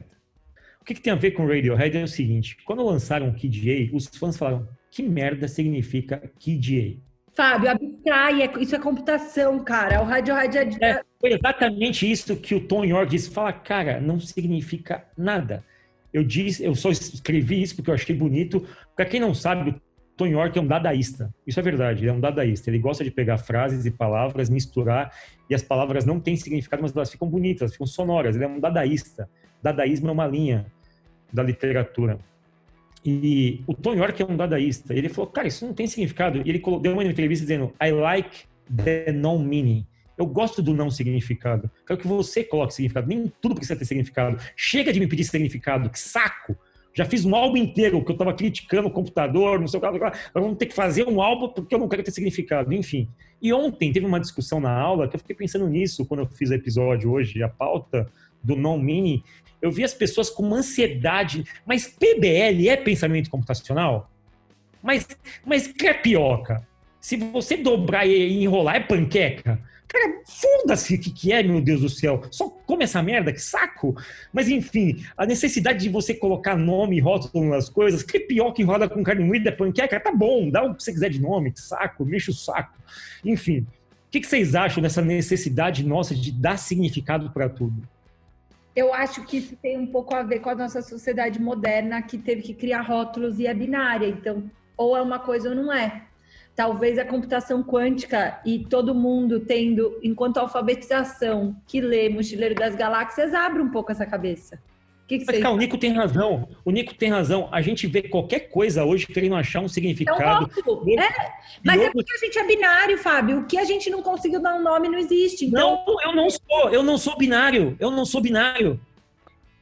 O que, que tem a ver com Radiohead é o seguinte: quando lançaram Kid A, os fãs falaram: que merda significa Kid A? Fábio, abstrai, é, isso é computação, cara. O Radiohead é... é... Foi exatamente isso que o Tom York disse. Fala, cara, não significa nada. Eu disse, eu só escrevi isso porque eu achei bonito. Para quem não sabe, o Tom York é um dadaísta. Isso é verdade, ele é um dadaísta. Ele gosta de pegar frases e palavras, misturar, e as palavras não têm significado, mas elas ficam bonitas, ficam sonoras. Ele é um dadaísta. Dadaísmo é uma linha da literatura. E o Tom York é um dadaísta. Ele falou, cara, isso não tem significado. E ele deu uma entrevista dizendo, I like the non-meaning. Eu gosto do não significado. Quero que você coloque significado. Nem tudo precisa ter significado. Chega de me pedir significado. Que saco! Já fiz um álbum inteiro que eu estava criticando o computador, não sei o que. Agora vamos ter que fazer um álbum porque eu não quero ter significado. Enfim. E ontem teve uma discussão na aula que eu fiquei pensando nisso quando eu fiz o episódio hoje, a pauta do non-meaning eu vi as pessoas com uma ansiedade. Mas PBL é pensamento computacional? Mas, mas crepioca. Se você dobrar e enrolar, é panqueca? Cara, foda-se o que, que é, meu Deus do céu. Só come essa merda, que saco. Mas enfim, a necessidade de você colocar nome e rótulo nas coisas, crepioca enrolada com carne moída panqueca, tá bom, dá o que você quiser de nome, que saco, mexe o saco. Enfim, o que, que vocês acham dessa necessidade nossa de dar significado para tudo? eu acho que isso tem um pouco a ver com a nossa sociedade moderna que teve que criar rótulos e é binária. Então, ou é uma coisa ou não é. Talvez a computação quântica e todo mundo tendo, enquanto alfabetização, que lê Mochileiro das Galáxias, abre um pouco essa cabeça. Que que Mas, cara, o Nico tem razão. O Nico tem razão. A gente vê qualquer coisa hoje querendo achar um significado. É, é. Mas é porque a gente é binário, Fábio. O que a gente não conseguiu dar um nome não existe. Então... Não, eu não sou. Eu não sou binário. Eu não sou binário.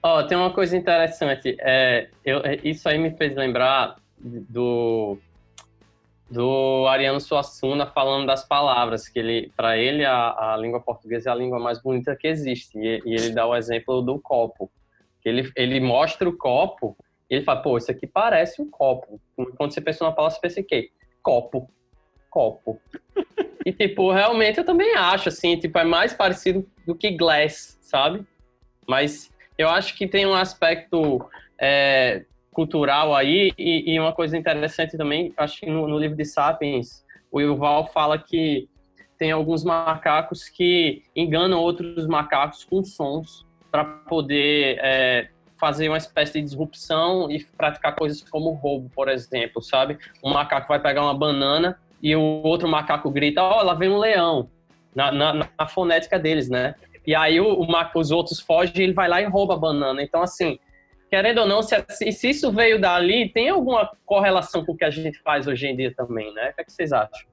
Ó, oh, tem uma coisa interessante. É, eu, é, isso aí me fez lembrar do do Ariano Suassuna falando das palavras, que ele, para ele, a, a, língua portuguesa é a língua mais bonita que existe. E, e, ele dá o exemplo do copo. Ele, ele mostra o copo e ele fala, pô, isso aqui parece um copo. Quando você pensa numa palavra, você pensa em quê? Copo. Copo. e, tipo, realmente eu também acho, assim, tipo, é mais parecido do que glass, sabe? Mas eu acho que tem um aspecto é, cultural aí, e, e, uma coisa interessante também, acho que no, no, livro de Sapiens, o Yuval fala que tem alguns macacos que enganam outros macacos com sons para poder é, fazer uma espécie de disrupção e praticar coisas como roubo, por exemplo, sabe? Um macaco vai pegar uma banana e o outro macaco grita, ó, oh, lá vem um leão, na, na, na fonética deles, né? E aí o, o, os outros fogem e ele vai lá e rouba a banana. Então, assim, querendo ou não, se, se, isso veio dali, tem alguma correlação com o que a gente faz hoje em dia também, né? O que, é que vocês acham?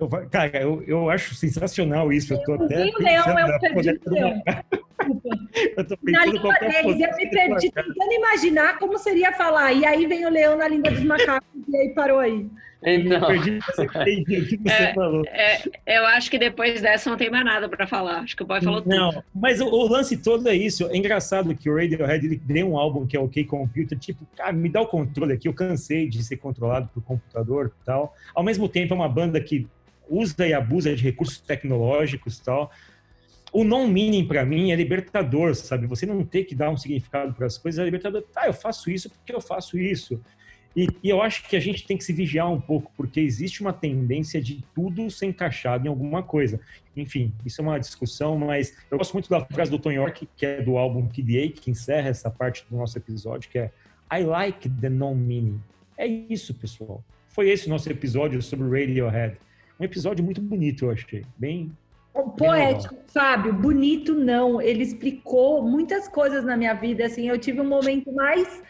Eu, cara, eu, eu acho sensacional isso. Eu tô até. O leão é o perdido leão. eu tô na língua deles, eu me perdi tentando imaginar como seria falar. E aí vem o leão na língua dos macacos e aí parou aí. É, é, eu acho que depois dessa não tem mais nada para falar. Acho que o boy falou tudo. Não, mas o, o, lance todo é isso. É engraçado que o Radiohead ele deu um álbum que é OK Computer, tipo, cara, me dá o controle aqui. Eu cansei de ser controlado por computador e tal. Ao mesmo tempo, é uma banda que usa e abusa de recursos tecnológicos e tal. O non-meaning, para mim, é libertador, sabe? Você não ter que dar um significado para as coisas, é libertador. Tá, eu faço isso porque eu faço isso. E, e, eu acho que a gente tem que se vigiar um pouco, porque existe uma tendência de tudo ser encaixado em alguma coisa. Enfim, isso é uma discussão, mas eu gosto muito da frase do Tom York, que é do álbum PDA, que encerra essa parte do nosso episódio, que é I like the non-meaning. É isso, pessoal. Foi esse o nosso episódio sobre Radiohead. Um episódio muito bonito, eu achei. Bem. Poético, Fábio, bonito não. Ele explicou muitas coisas na minha vida. Assim, eu tive um momento mais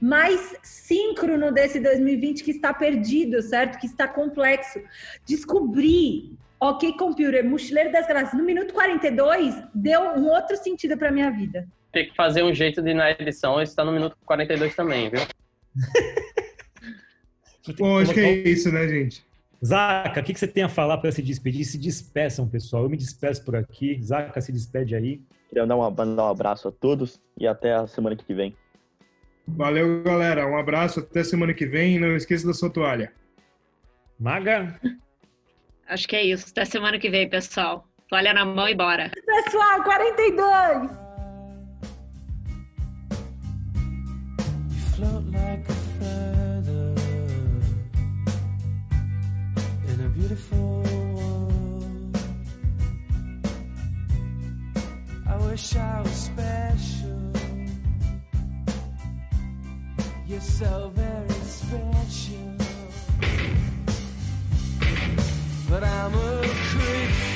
mais síncrono desse 2020 que está perdido, certo? Que está complexo. Descobri, ok, computer, Mochileiro das Graças, no minuto 42, deu um outro sentido para minha vida. Tem que fazer um jeito de na edição está no minuto 42 também, viu? Bom, acho que é isso, né, gente? Zaca, o que, você tem a falar para se despedir? Se despeçam, pessoal. Eu me despeço por aqui. Zaca, se despede aí. Queria dar um, mandar um abraço a todos e até a semana que vem. Valeu, galera. Um abraço. Até semana que vem. Não esqueça da sua toalha. Maga? Acho que é isso. Até semana que vem, pessoal. Toalha na mão e bora. Pessoal, 42! I wish I was special. You're so very special. But I'm a creep.